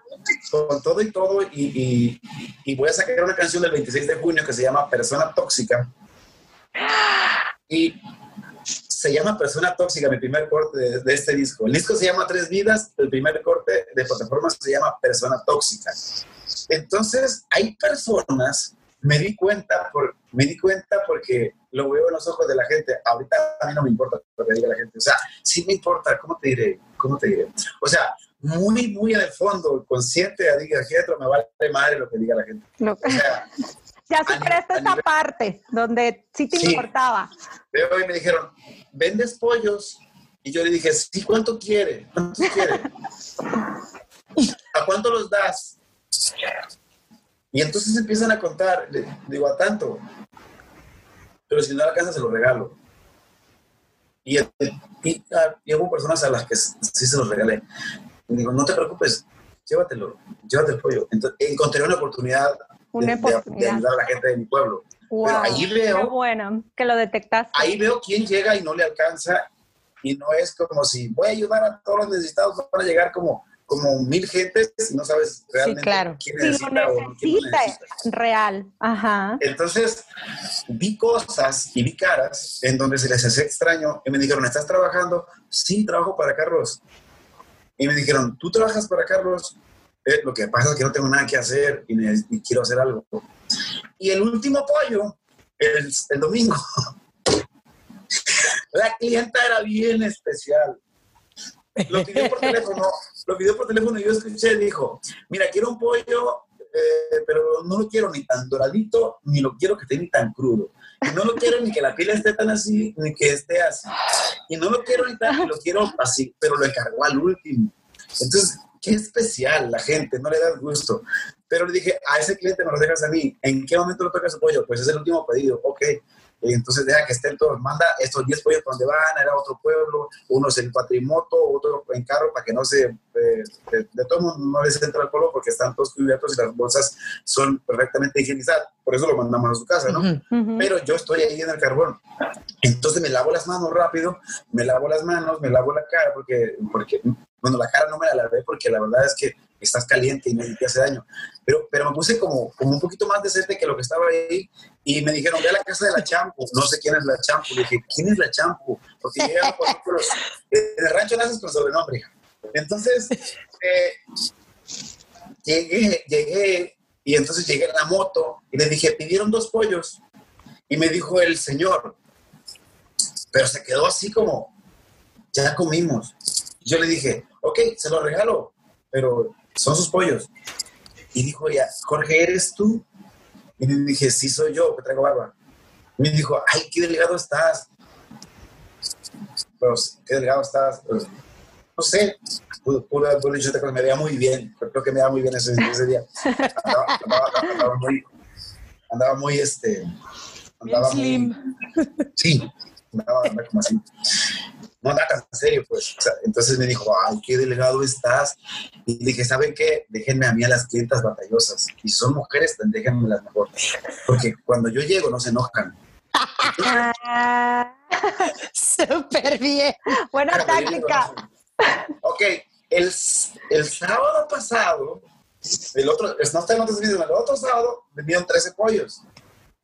Con, todo y todo. Y, y, voy a sacar una canción del 26 de junio que se llama Persona Tóxica. Y se llama Persona Tóxica, mi primer corte de, este disco. El disco se llama Tres Vidas, el primer corte de plataforma se llama Persona Tóxica. Entonces, hay personas, me di cuenta, por, me di cuenta porque lo veo en los ojos de la gente. Ahorita a mí no me importa lo que diga la gente. O sea, sí me importa, ¿cómo te diré? ¿Cómo te diré? O sea, muy, muy en el fondo, consciente, diga, me vale madre lo que diga la gente. O sea, ya superaste esa parte donde sí te importaba. Veo y me dijeron, ¿vendes pollos? Y yo le dije, sí, ¿cuánto quiere? ¿Cuánto quiere? ¿A cuánto los das? Y entonces empiezan a contar, digo, a tanto. Pero si no alcanza, se lo regalo. Y, y, ah, y, hubo personas a las que sí se los regalé. Y digo, no te preocupes, llévatelo, llévate el pollo. Entonces, encontré una oportunidad una de, ayudar a la gente de mi pueblo. Pero ahí veo. bueno, que lo detectaste. Ahí veo quién llega y no le alcanza. Y no es como si voy a ayudar a todos los necesitados, van a llegar como, como mil gentes y no sabes realmente sí, claro. quién necesita, o quién necesita. Real. Ajá. Entonces, vi cosas y vi caras en donde se les hace extraño y me dijeron, ¿estás trabajando? Sí, trabajo para Carlos. Y me dijeron, ¿tú trabajas para Carlos? Eh, lo que pasa es que no tengo nada que hacer y, quiero hacer algo. Y el último pollo, el, el domingo, la clienta era bien especial. Lo pidió por teléfono, lo pidió por teléfono y yo escuché, dijo, mira, quiero un pollo, eh, pero no lo quiero ni tan doradito, ni lo quiero que esté ni tan crudo. Y no lo quiero ni que la piel esté tan así, ni que esté así. Y no lo quiero ni tan, ni lo quiero así, pero lo encargó al último. Entonces, qué especial la gente, no le da gusto. Pero le dije, a ese cliente me lo dejas a mí. ¿En qué momento lo tocas su pollo? Pues es el último pedido. Ok. Y entonces deja que estén todos. Manda estos 10 pollos donde van, era otro pueblo, unos en cuatrimoto, otro en carro, para que no se. Eh, de, de, todo mundo no les entra el polvo porque están todos cubiertos y las bolsas son perfectamente higienizadas. Por eso lo mandamos a su casa, ¿no? Pero yo estoy ahí en el carbón. Entonces me lavo las manos rápido, me lavo las manos, me lavo la cara, porque, porque bueno, la cara no me la lavé porque la verdad es que estás caliente y me te hace daño. Pero, pero me puse como, como un poquito más decente que lo que estaba ahí y me dijeron, ve a la casa de la champu. No sé quién es la champu. Le dije, ¿quién es la champu? Porque llegan por, los, en el rancho naces con sobrenombre. Entonces, eh, llegué, llegué, y entonces llegué en la moto y le dije, pidieron dos pollos. Y me dijo el señor, pero se quedó así como, ya comimos. Yo le dije, ok, se lo regalo, pero son sus pollos. Y dijo ya, Jorge, ¿eres tú? Y le dije, sí, soy yo, que traigo barba. Y me dijo, ay, qué delgado estás. Pues, qué delgado estás. Pues, no sé, pude haber dicho que me veía muy bien. Creo que me veía muy bien ese, ese día. Andaba, andaba, andaba, muy, andaba muy, este, andaba. Muy, sí, como así no anda tan serio, pues. O sea, entonces me dijo, ay, qué delegado estás. Y dije, ¿saben qué? Déjenme a mí a las clientas batallosas. Y si son mujeres, déjenme las mejor. Porque cuando yo llego no se enojan. Súper bien. Buena táctica. ok, el, el sábado pasado, el otro, no está en otros videos, el otro sábado vendieron 13 pollos.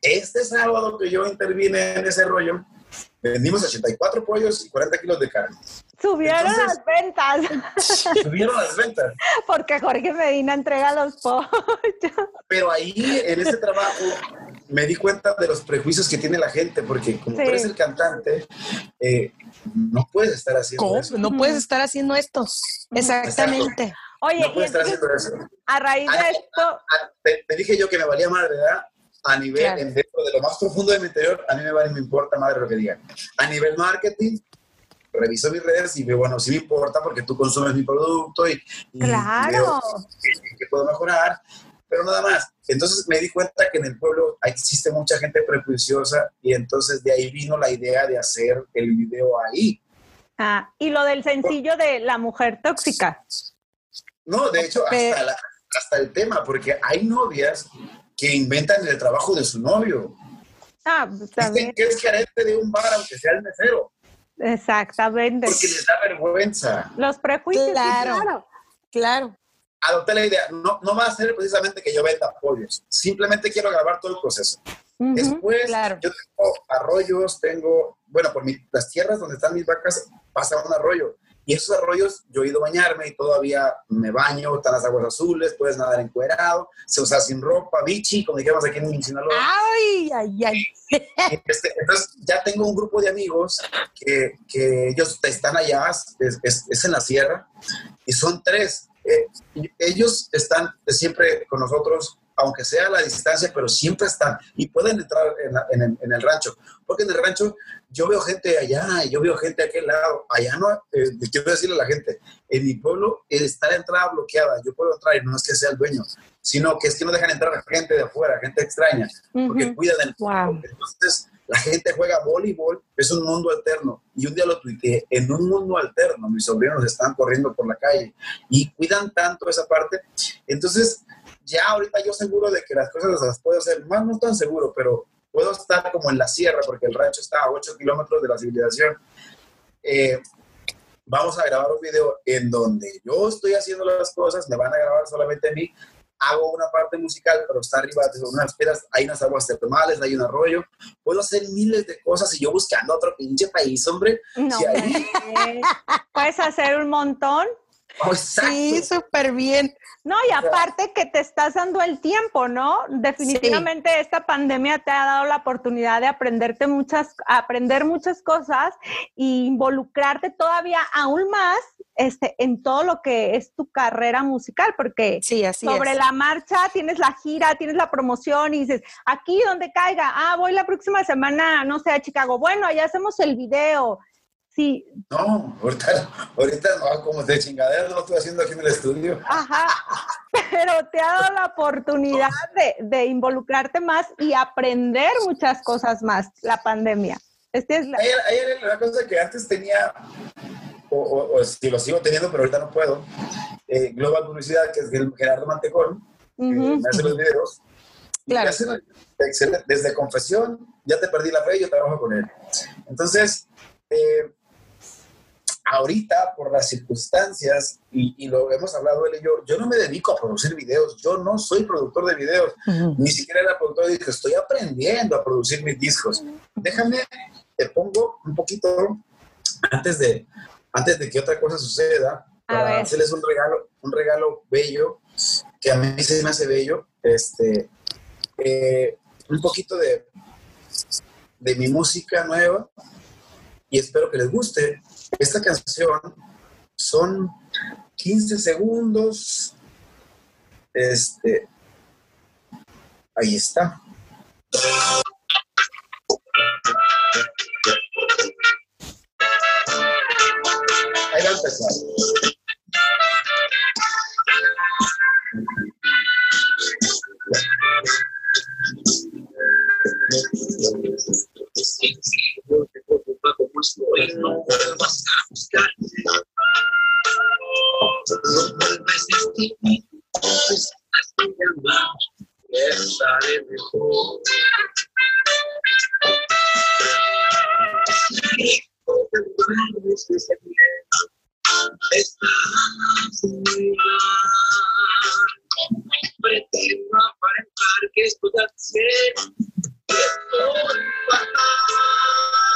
Este sábado que yo intervine en ese rollo, vendimos 84 pollos y 40 kilos de carne. Subieron Entonces, las ventas. Subieron las ventas. Porque Jorge Medina entrega los pollos. Pero ahí, en ese trabajo, me di cuenta de los prejuicios que tiene la gente, porque como sí. tú eres el cantante, eh, no puedes estar haciendo ¿Cómo? eso. No puedes estar haciendo esto. Exactamente. Exacto. Oye, no puedes estar haciendo eso. a raíz de A- esto, a- a- te, te dije yo que me valía madre, ¿verdad? A nivel, Claro. en- dentro de lo más profundo de mi interior, a mí me vale, me importa madre lo que digan. A nivel marketing, reviso mis redes y veo, bueno, sí me importa porque tú consumes mi producto y, y Claro. veo que, que puedo mejorar, pero nada más. Entonces me di cuenta que en el pueblo existe mucha gente prejuiciosa y entonces de ahí vino la idea de hacer el video ahí. ah, y lo del sencillo de la mujer tóxica. No, de hecho, hasta, la- hasta el tema, porque hay novias que inventan el trabajo de su novio. Ah, pues, Dicen también. que es gerente de un bar, aunque sea el mesero, Exactamente. porque les da vergüenza. Los prejuicios. Claro. claro. Claro. Adopté la idea, no, no va a ser precisamente que yo venda pollos, simplemente quiero grabar todo el proceso. Ujú. Después, claro. yo tengo arroyos, tengo, bueno, por mi- las tierras donde están mis vacas pasa un arroyo. Y esos arroyos, yo he ido a bañarme y todavía me baño, están las aguas azules, puedes nadar encuerado, se usa sin ropa, bichi, como dijimos aquí en Sinaloa. Ay, ay, ay. Este, entonces, ya tengo un grupo de amigos que, que ellos están allá, es, es- es en la sierra, y son tres. Eh, ellos están siempre con nosotros, aunque sea a la distancia, pero siempre están y pueden entrar en, la- en el, en el rancho. Porque en el rancho yo veo gente allá yo veo gente a aquel lado. Allá no, eh, quiero decirle a la gente, en mi pueblo está la entrada bloqueada. Yo puedo entrar y no es que sea el dueño, sino que es que no dejan entrar a gente de afuera, gente extraña porque cuidan Wow. Entonces, la gente juega voleibol, es un mundo alterno. Y un día lo tuiteé, en un mundo alterno, mis sobrinos están corriendo por la calle y cuidan tanto esa parte. Entonces, ya ahorita yo seguro de que las cosas las puedo hacer, más no tan seguro, pero puedo estar como en la sierra, porque el rancho está a 8 kilómetros de la civilización. Eh, vamos a grabar un video en donde yo estoy haciendo las cosas, me van a grabar solamente a mí, hago una parte musical, pero está arriba de unas piedras, hay unas aguas termales, hay un arroyo, puedo hacer miles de cosas y yo buscando otro pinche país, hombre. No, Sí, ahí-. Puedes hacer un montón. Oh. Sí, súper bien. No, y aparte que te estás dando el tiempo, ¿no? Definitivamente esta pandemia te ha dado la oportunidad de aprenderte muchas, aprender muchas cosas e involucrarte todavía aún más este, en todo lo que es tu carrera musical, porque Sí, así sobre es. la marcha tienes la gira, tienes la promoción y dices, aquí donde caiga, ah, voy la próxima semana, no sé, a Chicago, bueno, allá hacemos el video. Sí, No, ahorita, ahorita no, como de chingadera no lo estoy haciendo aquí en el estudio. Ajá, pero te ha dado la oportunidad de, de involucrarte más y aprender muchas cosas más, la pandemia. Este es la- Ayer, ayer era una cosa que antes tenía, o, o, o si lo sigo teniendo, pero ahorita no puedo, eh, Global Publicidad, que es el Gerardo Mantecón, que Ujú. me hace los videos. Claro. hace. Desde Confesión, ya te perdí la fe y yo trabajo con él. Entonces, eh, ahorita, por las circunstancias, y, y lo hemos hablado él y yo, yo no me dedico a producir videos, yo no soy productor de videos, ni siquiera era productor de discos, estoy aprendiendo a producir mis discos. Déjame, te pongo un poquito antes de, antes de que otra cosa suceda, para hacerles un regalo, un regalo bello. que a mí se me hace bello. Este, eh, un poquito de, de mi música nueva y espero que les guste. Esta canción son 15 segundos. Este, ahí está. Como estoy, no vuelvas a buscar. No vuelves a ti, estaré mejor. Estás Pretendo aparentar que estoy al cien, que estoy fatal.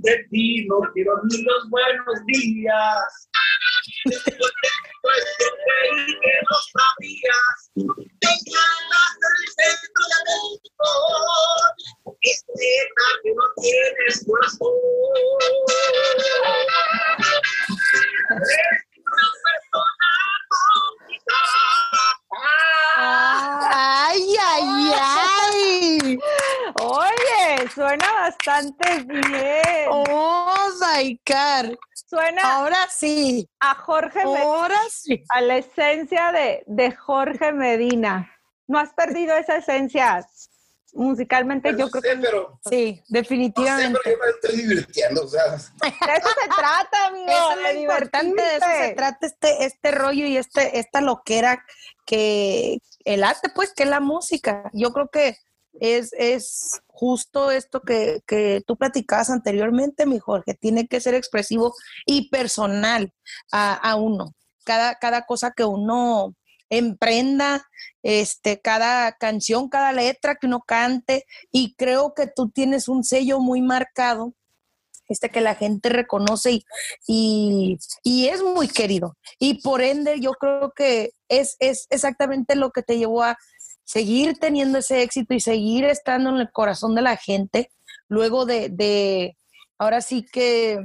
De ti no quiero ni los buenos días. Después de que no sabías. Te llamas del centro de México. Es pena que no tienes corazón. Eres una persona Ay, ay, ay. Oye, suena bastante bien. Oh, Daikar. Suena Ahora sí. a Jorge Medina, Ahora sí. a la esencia de, de Jorge Medina. No has perdido esa esencia. Musicalmente yo creo sé, que pero, Sí, no sé, definitivamente. pero yo me estoy divirtiendo, o sea, de eso se trata, amigo. Eso es lo importante, de eso se trata este, este rollo y este, esta loquera que el arte, pues, que es la música. Yo creo que es, es justo esto que, que tú platicabas anteriormente, mi Jorge, tiene que ser expresivo y personal a, a uno. Cada, cada cosa que uno emprenda, este, cada canción, cada letra que uno cante, y creo que tú tienes un sello muy marcado este que la gente reconoce y, y, y es muy querido. Y por ende yo creo que es, es exactamente lo que te llevó a seguir teniendo ese éxito y seguir estando en el corazón de la gente, luego de, de ahora sí que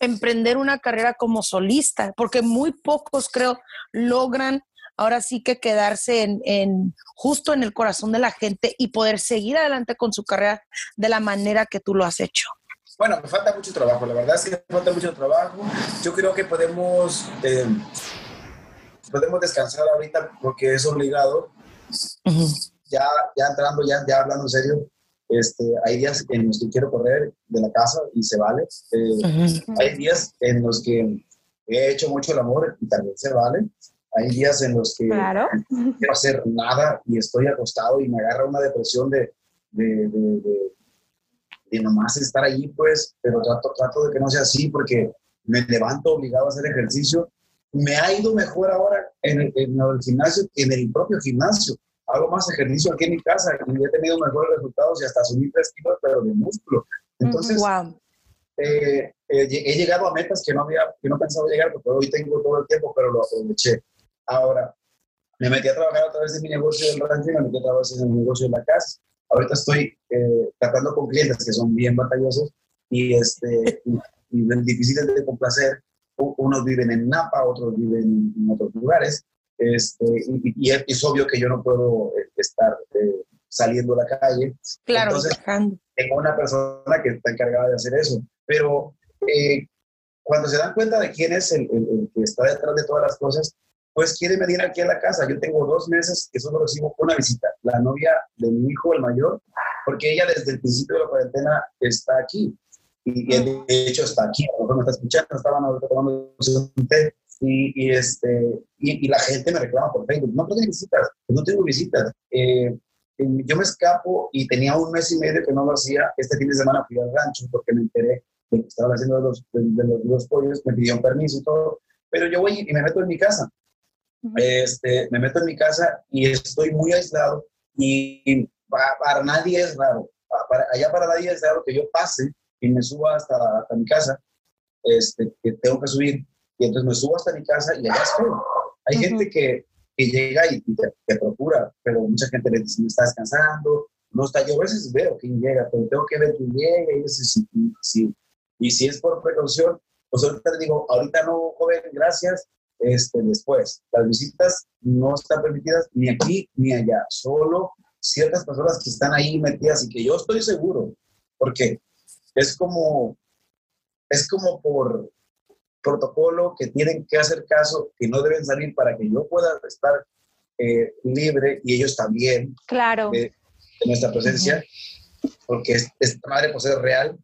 emprender una carrera como solista, porque muy pocos creo logran ahora sí que quedarse en, en justo en el corazón de la gente y poder seguir adelante con su carrera de la manera que tú lo has hecho. Bueno, me falta mucho trabajo, la verdad que me falta mucho trabajo. Yo creo que podemos, eh, podemos descansar ahorita porque es obligado. Ujú. Ya, ya entrando, ya, ya hablando en serio, este, hay días en los que quiero correr de la casa y se vale. Eh, Ujú. hay días en los que he hecho mucho el amor y también se vale. Hay días en los que Claro. no quiero hacer nada y estoy acostado y me agarra una depresión de, de, de, de- de nomás estar allí, pues, pero trato, trato de que no sea así porque me levanto obligado a hacer ejercicio. Me ha ido mejor ahora en el, en el gimnasio que en el propio gimnasio. Hago más ejercicio aquí en mi casa y he tenido mejores resultados y hasta subí tres kilos, pero de músculo. Entonces, Wow. eh, eh, he llegado a metas que no había, que no pensaba llegar, porque hoy tengo todo el tiempo, pero lo aproveché. Ahora, me metí a trabajar a través de mi negocio del rancho me metí a trabajar en el negocio de la casa. Ahorita estoy eh, tratando con clientes que son bien batallosos y, este, y, y difíciles de complacer. Unos viven en Napa, otros viven en otros lugares. Este, y, y es, obvio que yo no puedo eh, estar eh, saliendo a la calle. Claro, Entonces, tengo una persona que está encargada de hacer eso. Pero eh, cuando se dan cuenta de quién es el, el- el que está detrás de todas las cosas, pues quiere venir aquí a la casa. Yo tengo dos meses que solo recibo una visita, la novia de mi hijo, el mayor, porque ella desde el principio de la cuarentena está aquí. Y, y de hecho está aquí, a lo mejor me está escuchando, estaban tomando un té. Y, y, este, y, y la gente me reclama por Facebook, no tengo visitas, no tengo visitas. Eh, yo me escapo y tenía un mes y medio que no lo hacía. Este fin de semana fui al rancho porque me enteré de que estaban haciendo los, de, de los, de los pollos, me pidieron permiso y todo. Pero yo voy y me meto en mi casa. Este, me meto en mi casa y estoy muy aislado y para, para nadie es raro. Pa- Para, allá para nadie es raro que yo pase y me suba hasta, hasta mi casa, este, que tengo que subir. Y entonces me subo hasta mi casa y allá estoy. Hay gente que, que, llega y, te, procura, pero mucha gente le dice, no está descansando, no está. Yo a veces veo quién llega, pero tengo que ver quién llega y, si, si, y si es por precaución, pues ahorita te digo, ahorita no, joven, gracias, este, después. Las visitas no están permitidas ni aquí ni allá, solo ciertas personas que están ahí metidas y que yo estoy seguro, porque es como, es como por protocolo que tienen que hacer caso, que no deben salir para que yo pueda estar eh, libre y ellos también. Claro. de nuestra presencia, porque esta madre pues es real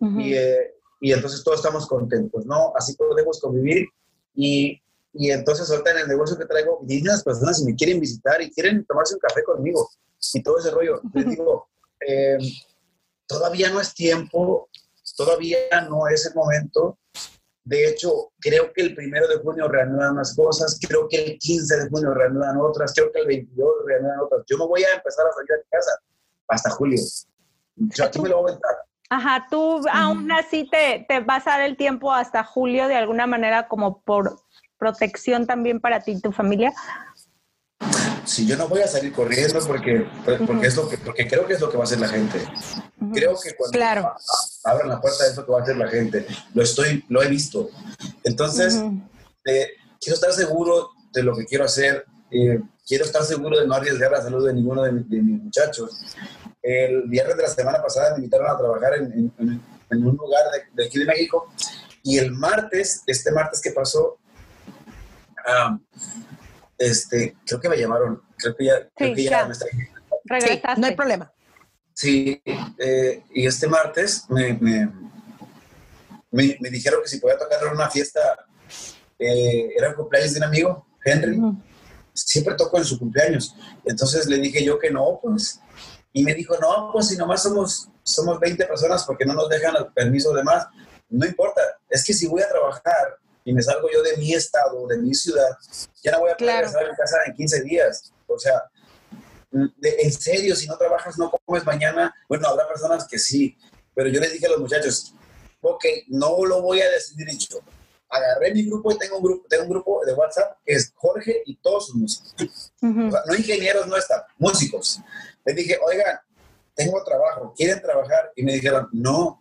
y, eh, y entonces todos estamos contentos, ¿no? Así podemos convivir y y entonces ahorita en el negocio que traigo, vienen las personas y me quieren visitar y quieren tomarse un café conmigo y todo ese rollo. Les digo, eh, todavía no es tiempo, todavía no es el momento. De hecho, creo que el primero de junio reanudan unas cosas, creo que el 15 de junio reanudan otras, creo que el 22 reanudan otras. Yo me voy a empezar a salir de casa hasta julio. Yo aquí me lo voy a aventar. Ajá, tú aún así te, te vas a dar el tiempo hasta julio de alguna manera como por protección también para ti y tu familia? Sí, yo no voy a salir corriendo porque, pues, porque, es lo que, porque creo que es lo que va a hacer la gente. Creo que cuando claro. abran la puerta es lo que va a hacer la gente. Lo estoy, lo he visto. Entonces, eh, quiero estar seguro de lo que quiero hacer. Eh, quiero estar seguro de no arriesgar la salud de ninguno de, mis muchachos. El viernes de la semana pasada me invitaron a trabajar en, en, un lugar de, de, aquí de México y el martes, este martes que pasó, este, creo que me llamaron, creo que ya, creo que ya, Regresaste. no hay problema. Sí, eh, y este martes me, me, me, dijeron que si podía tocar en una fiesta, eh, era el cumpleaños de un amigo, Henry. Siempre toco en su cumpleaños. Entonces le dije yo que no, pues. Y me dijo, no, pues si nomás somos, somos 20 personas porque no nos dejan el permiso de más. No importa, es que si voy a trabajar y me salgo yo de mi estado, de mi ciudad, ya no voy a poder claro. regresar a mi casa en 15 días. O sea, en serio, si no trabajas, no comes mañana. Bueno, habrá personas que sí, pero yo les dije a los muchachos, ok, no lo voy a decidir yo. Agarré mi grupo y tengo un grupo, tengo un grupo de WhatsApp que es Jorge y todos sus músicos. no ingenieros, no están, músicos. Les dije, oigan, tengo trabajo, ¿quieren trabajar? Y me dijeron, no,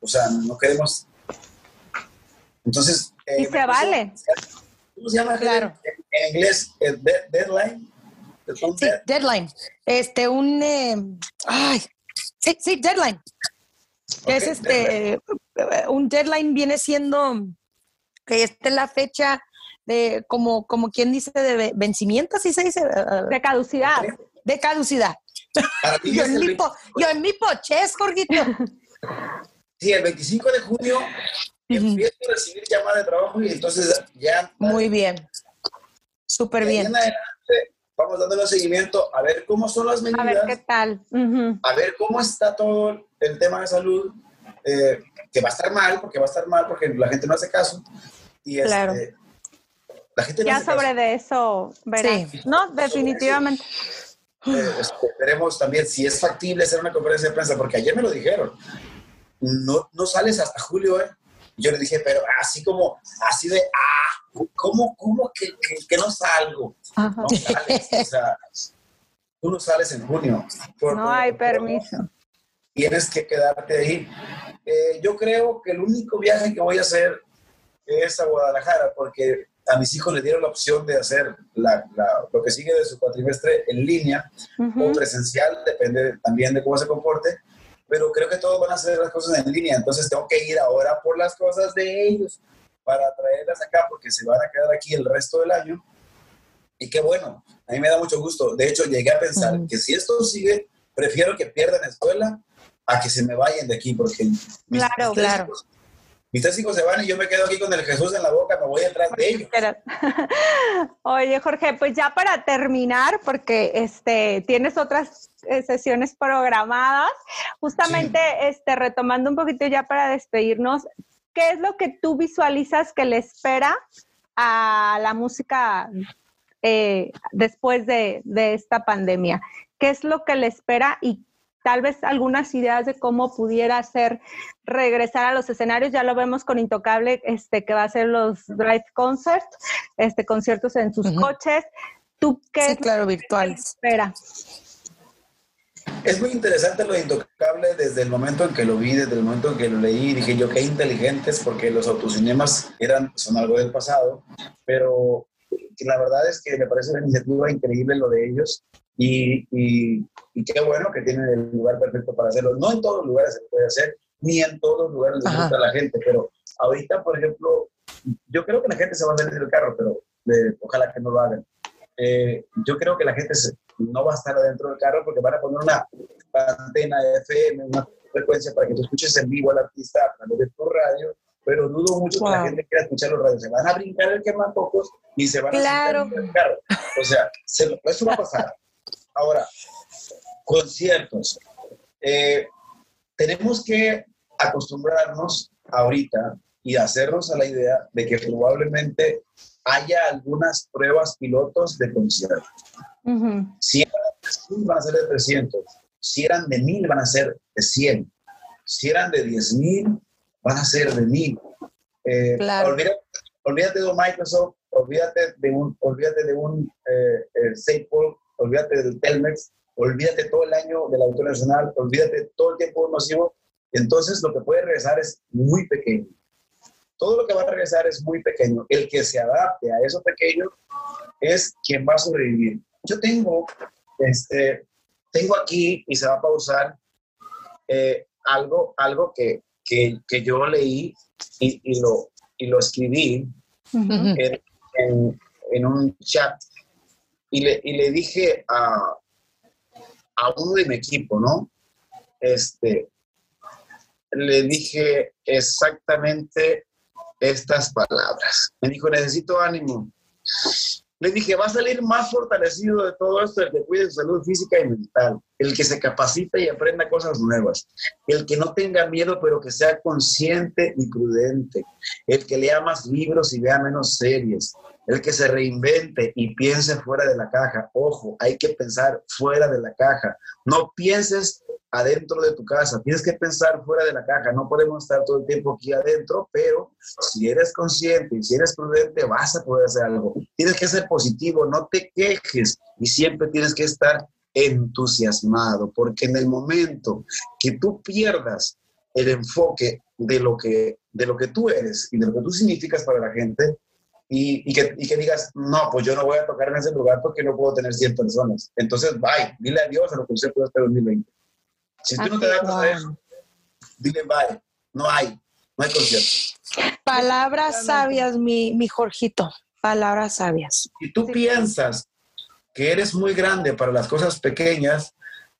o sea, no queremos. Entonces, y se vale. ¿Cómo se llama? Claro. En, inglés, deadline. Sí, deadline. Este, un. Eh, ay, sí, sí, deadline. es este. Un deadline viene siendo que esta es la fecha de, como, como quien dice, de vencimiento, así se dice. De caducidad. De caducidad. yo, en mi po, yo en mi poches, Jorgito. Sí, el 25 de junio empiezo a recibir llamadas de trabajo y entonces ya... Muy bien. Súper bien. Adelante, vamos dándole seguimiento a ver cómo son las medidas. A ver qué tal. A ver cómo está todo el tema de salud, eh, que va a estar mal, porque va a estar mal, porque la gente no hace caso. Y este, claro. la gente ya sobre de eso verás. Sí. No, definitivamente. Eh, este, veremos también si es factible hacer una conferencia de prensa, porque ayer me lo dijeron. No, no sales hasta julio, ¿eh? Yo le dije, pero así como, así de, ah, ¿cómo, cómo que, que, no salgo? No sales, o sea, tú no sales en junio. no hay permiso. Tienes que quedarte ahí. Eh, yo creo que el único viaje que voy a hacer es a Guadalajara, porque a mis hijos les dieron la opción de hacer la, lo que sigue de su cuatrimestre en línea o presencial, depende también de cómo se comporte pero creo que todos van a hacer las cosas en línea, entonces tengo que ir ahora por las cosas de ellos para traerlas acá porque se van a quedar aquí el resto del año. Y qué bueno, a mí me da mucho gusto. De hecho, llegué a pensar que si esto sigue, prefiero que pierdan escuela a que se me vayan de aquí porque claro, claro mis tres hijos se van y yo me quedo aquí con el Jesús en la boca, me voy detrás de ellos. Oye, Jorge, pues ya para terminar, porque este, tienes otras eh, sesiones programadas, justamente este, retomando un poquito ya para despedirnos, ¿qué es lo que tú visualizas que le espera a la música eh, después de, de esta pandemia? ¿Qué es lo que le espera y tal vez algunas ideas de cómo pudiera ser regresar a los escenarios. Ya lo vemos con Intocable, este, que va a ser los Drive Concert, este, conciertos en sus coches. ¿Tú qué? Sí, claro, virtuales. Espera. Es muy interesante lo de Intocable desde el momento en que lo vi, desde el momento en que lo leí, dije yo qué inteligentes porque los autocinemas eran, son algo del pasado, pero la verdad es que me parece una iniciativa increíble lo de ellos y, y, qué bueno que tienen el lugar perfecto para hacerlo. No en todos los lugares se puede hacer, ni en todos los lugares les gusta a la gente, pero ahorita, por ejemplo, yo creo que la gente se va a salir del carro, pero eh, ojalá que no lo hagan. Eh, yo creo que la gente no va a estar adentro del carro porque van a poner una antena de FM, una frecuencia para que tú escuches en vivo al artista a través de tu radio, pero dudo mucho que la gente quiera escuchar los radios. Se van a brincar el pocos y se van a claro. en el carro. O sea, eso va a pasar. Ahora, conciertos. Eh, tenemos que acostumbrarnos ahorita y hacernos a la idea de que probablemente haya algunas pruebas pilotos de conciertos. Si eran de van a ser de 300. Si eran de 1000, van a ser de 100. Si eran de 10.000, van a ser de 1000. Eh, olvídate, de Microsoft, olvídate de un, olvídate de un eh, eh olvídate del Telmex, olvídate todo el año del Auditorio Nacional, olvídate todo el tiempo masivo. Entonces, lo que puede regresar es muy pequeño. Todo lo que va a regresar es muy pequeño. El que se adapte a eso pequeño es quien va a sobrevivir. Yo tengo, este, tengo aquí y se va a pausar eh, algo, algo que, que, que, yo leí y, y, lo, y lo escribí en, en, en, un chat y le, y le dije a, a uno de mi equipo, ¿no? Este, le dije exactamente estas palabras. Me dijo, necesito ánimo. Le dije, va a salir más fortalecido de todo esto el que cuide su salud física y mental, el que se capacita y aprenda cosas nuevas, el que no tenga miedo pero que sea consciente y prudente, el que lea más libros y vea menos series, el que se reinvente y piense fuera de la caja. Ojo, hay que pensar fuera de la caja. No pienses adentro de tu casa. Tienes que pensar fuera de la caja. No podemos estar todo el tiempo aquí adentro, pero si eres consciente y si eres prudente, vas a poder hacer algo. Tienes que ser positivo, no te quejes y siempre tienes que estar entusiasmado, porque en el momento que tú pierdas el enfoque de lo que, de lo que tú eres y de lo que tú significas para la gente, y, que, y, que, digas, no, pues yo no voy a tocar en ese lugar porque no puedo tener 100 personas. Entonces, bye, dile adiós a lo que usted puede este 2020. Si tú no te das cuenta de eso, dile bye. No hay, no hay concierto. Palabras sabias, mi, mi Jorgito. Palabras sabias. Si tú piensas que eres muy grande para las cosas pequeñas,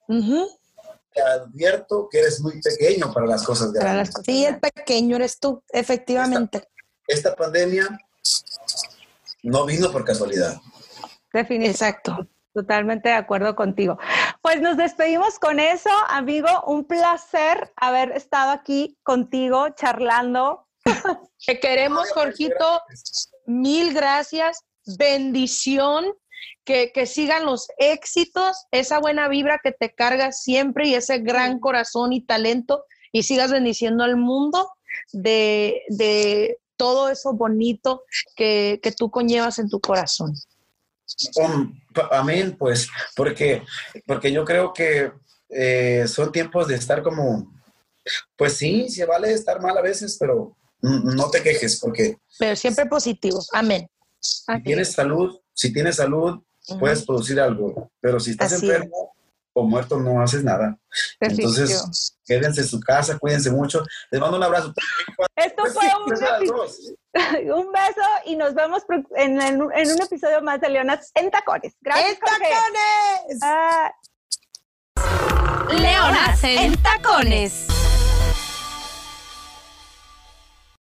te advierto que eres muy pequeño para las cosas grandes. sí, el pequeño eres tú, efectivamente. Esta, pandemia no vino por casualidad. Definitivamente. Exacto. Totalmente de acuerdo contigo. Pues nos despedimos con eso, amigo. Un placer haber estado aquí contigo charlando. Te queremos, Jorgito. Mil gracias. Bendición. Que, que, sigan los éxitos, esa buena vibra que te cargas siempre y ese gran corazón y talento y sigas bendiciendo al mundo de, de todo eso bonito que, que tú conllevas en tu corazón amén, pues, porque, porque yo creo que eh, son tiempos de estar como, pues sí, se vale estar mal a veces, pero no te quejes, porque... Pero siempre positivo, amén. Si tienes salud, si tienes salud, puedes producir algo, pero si estás enfermo, o muerto no haces nada. Entonces, quédense en su casa, cuídense mucho. Les mando un abrazo. Esto fue un, beso y nos vemos en, un episodio más de Leonas en Tacones. Gracias. ¡En Tacones! Leonas en Tacones.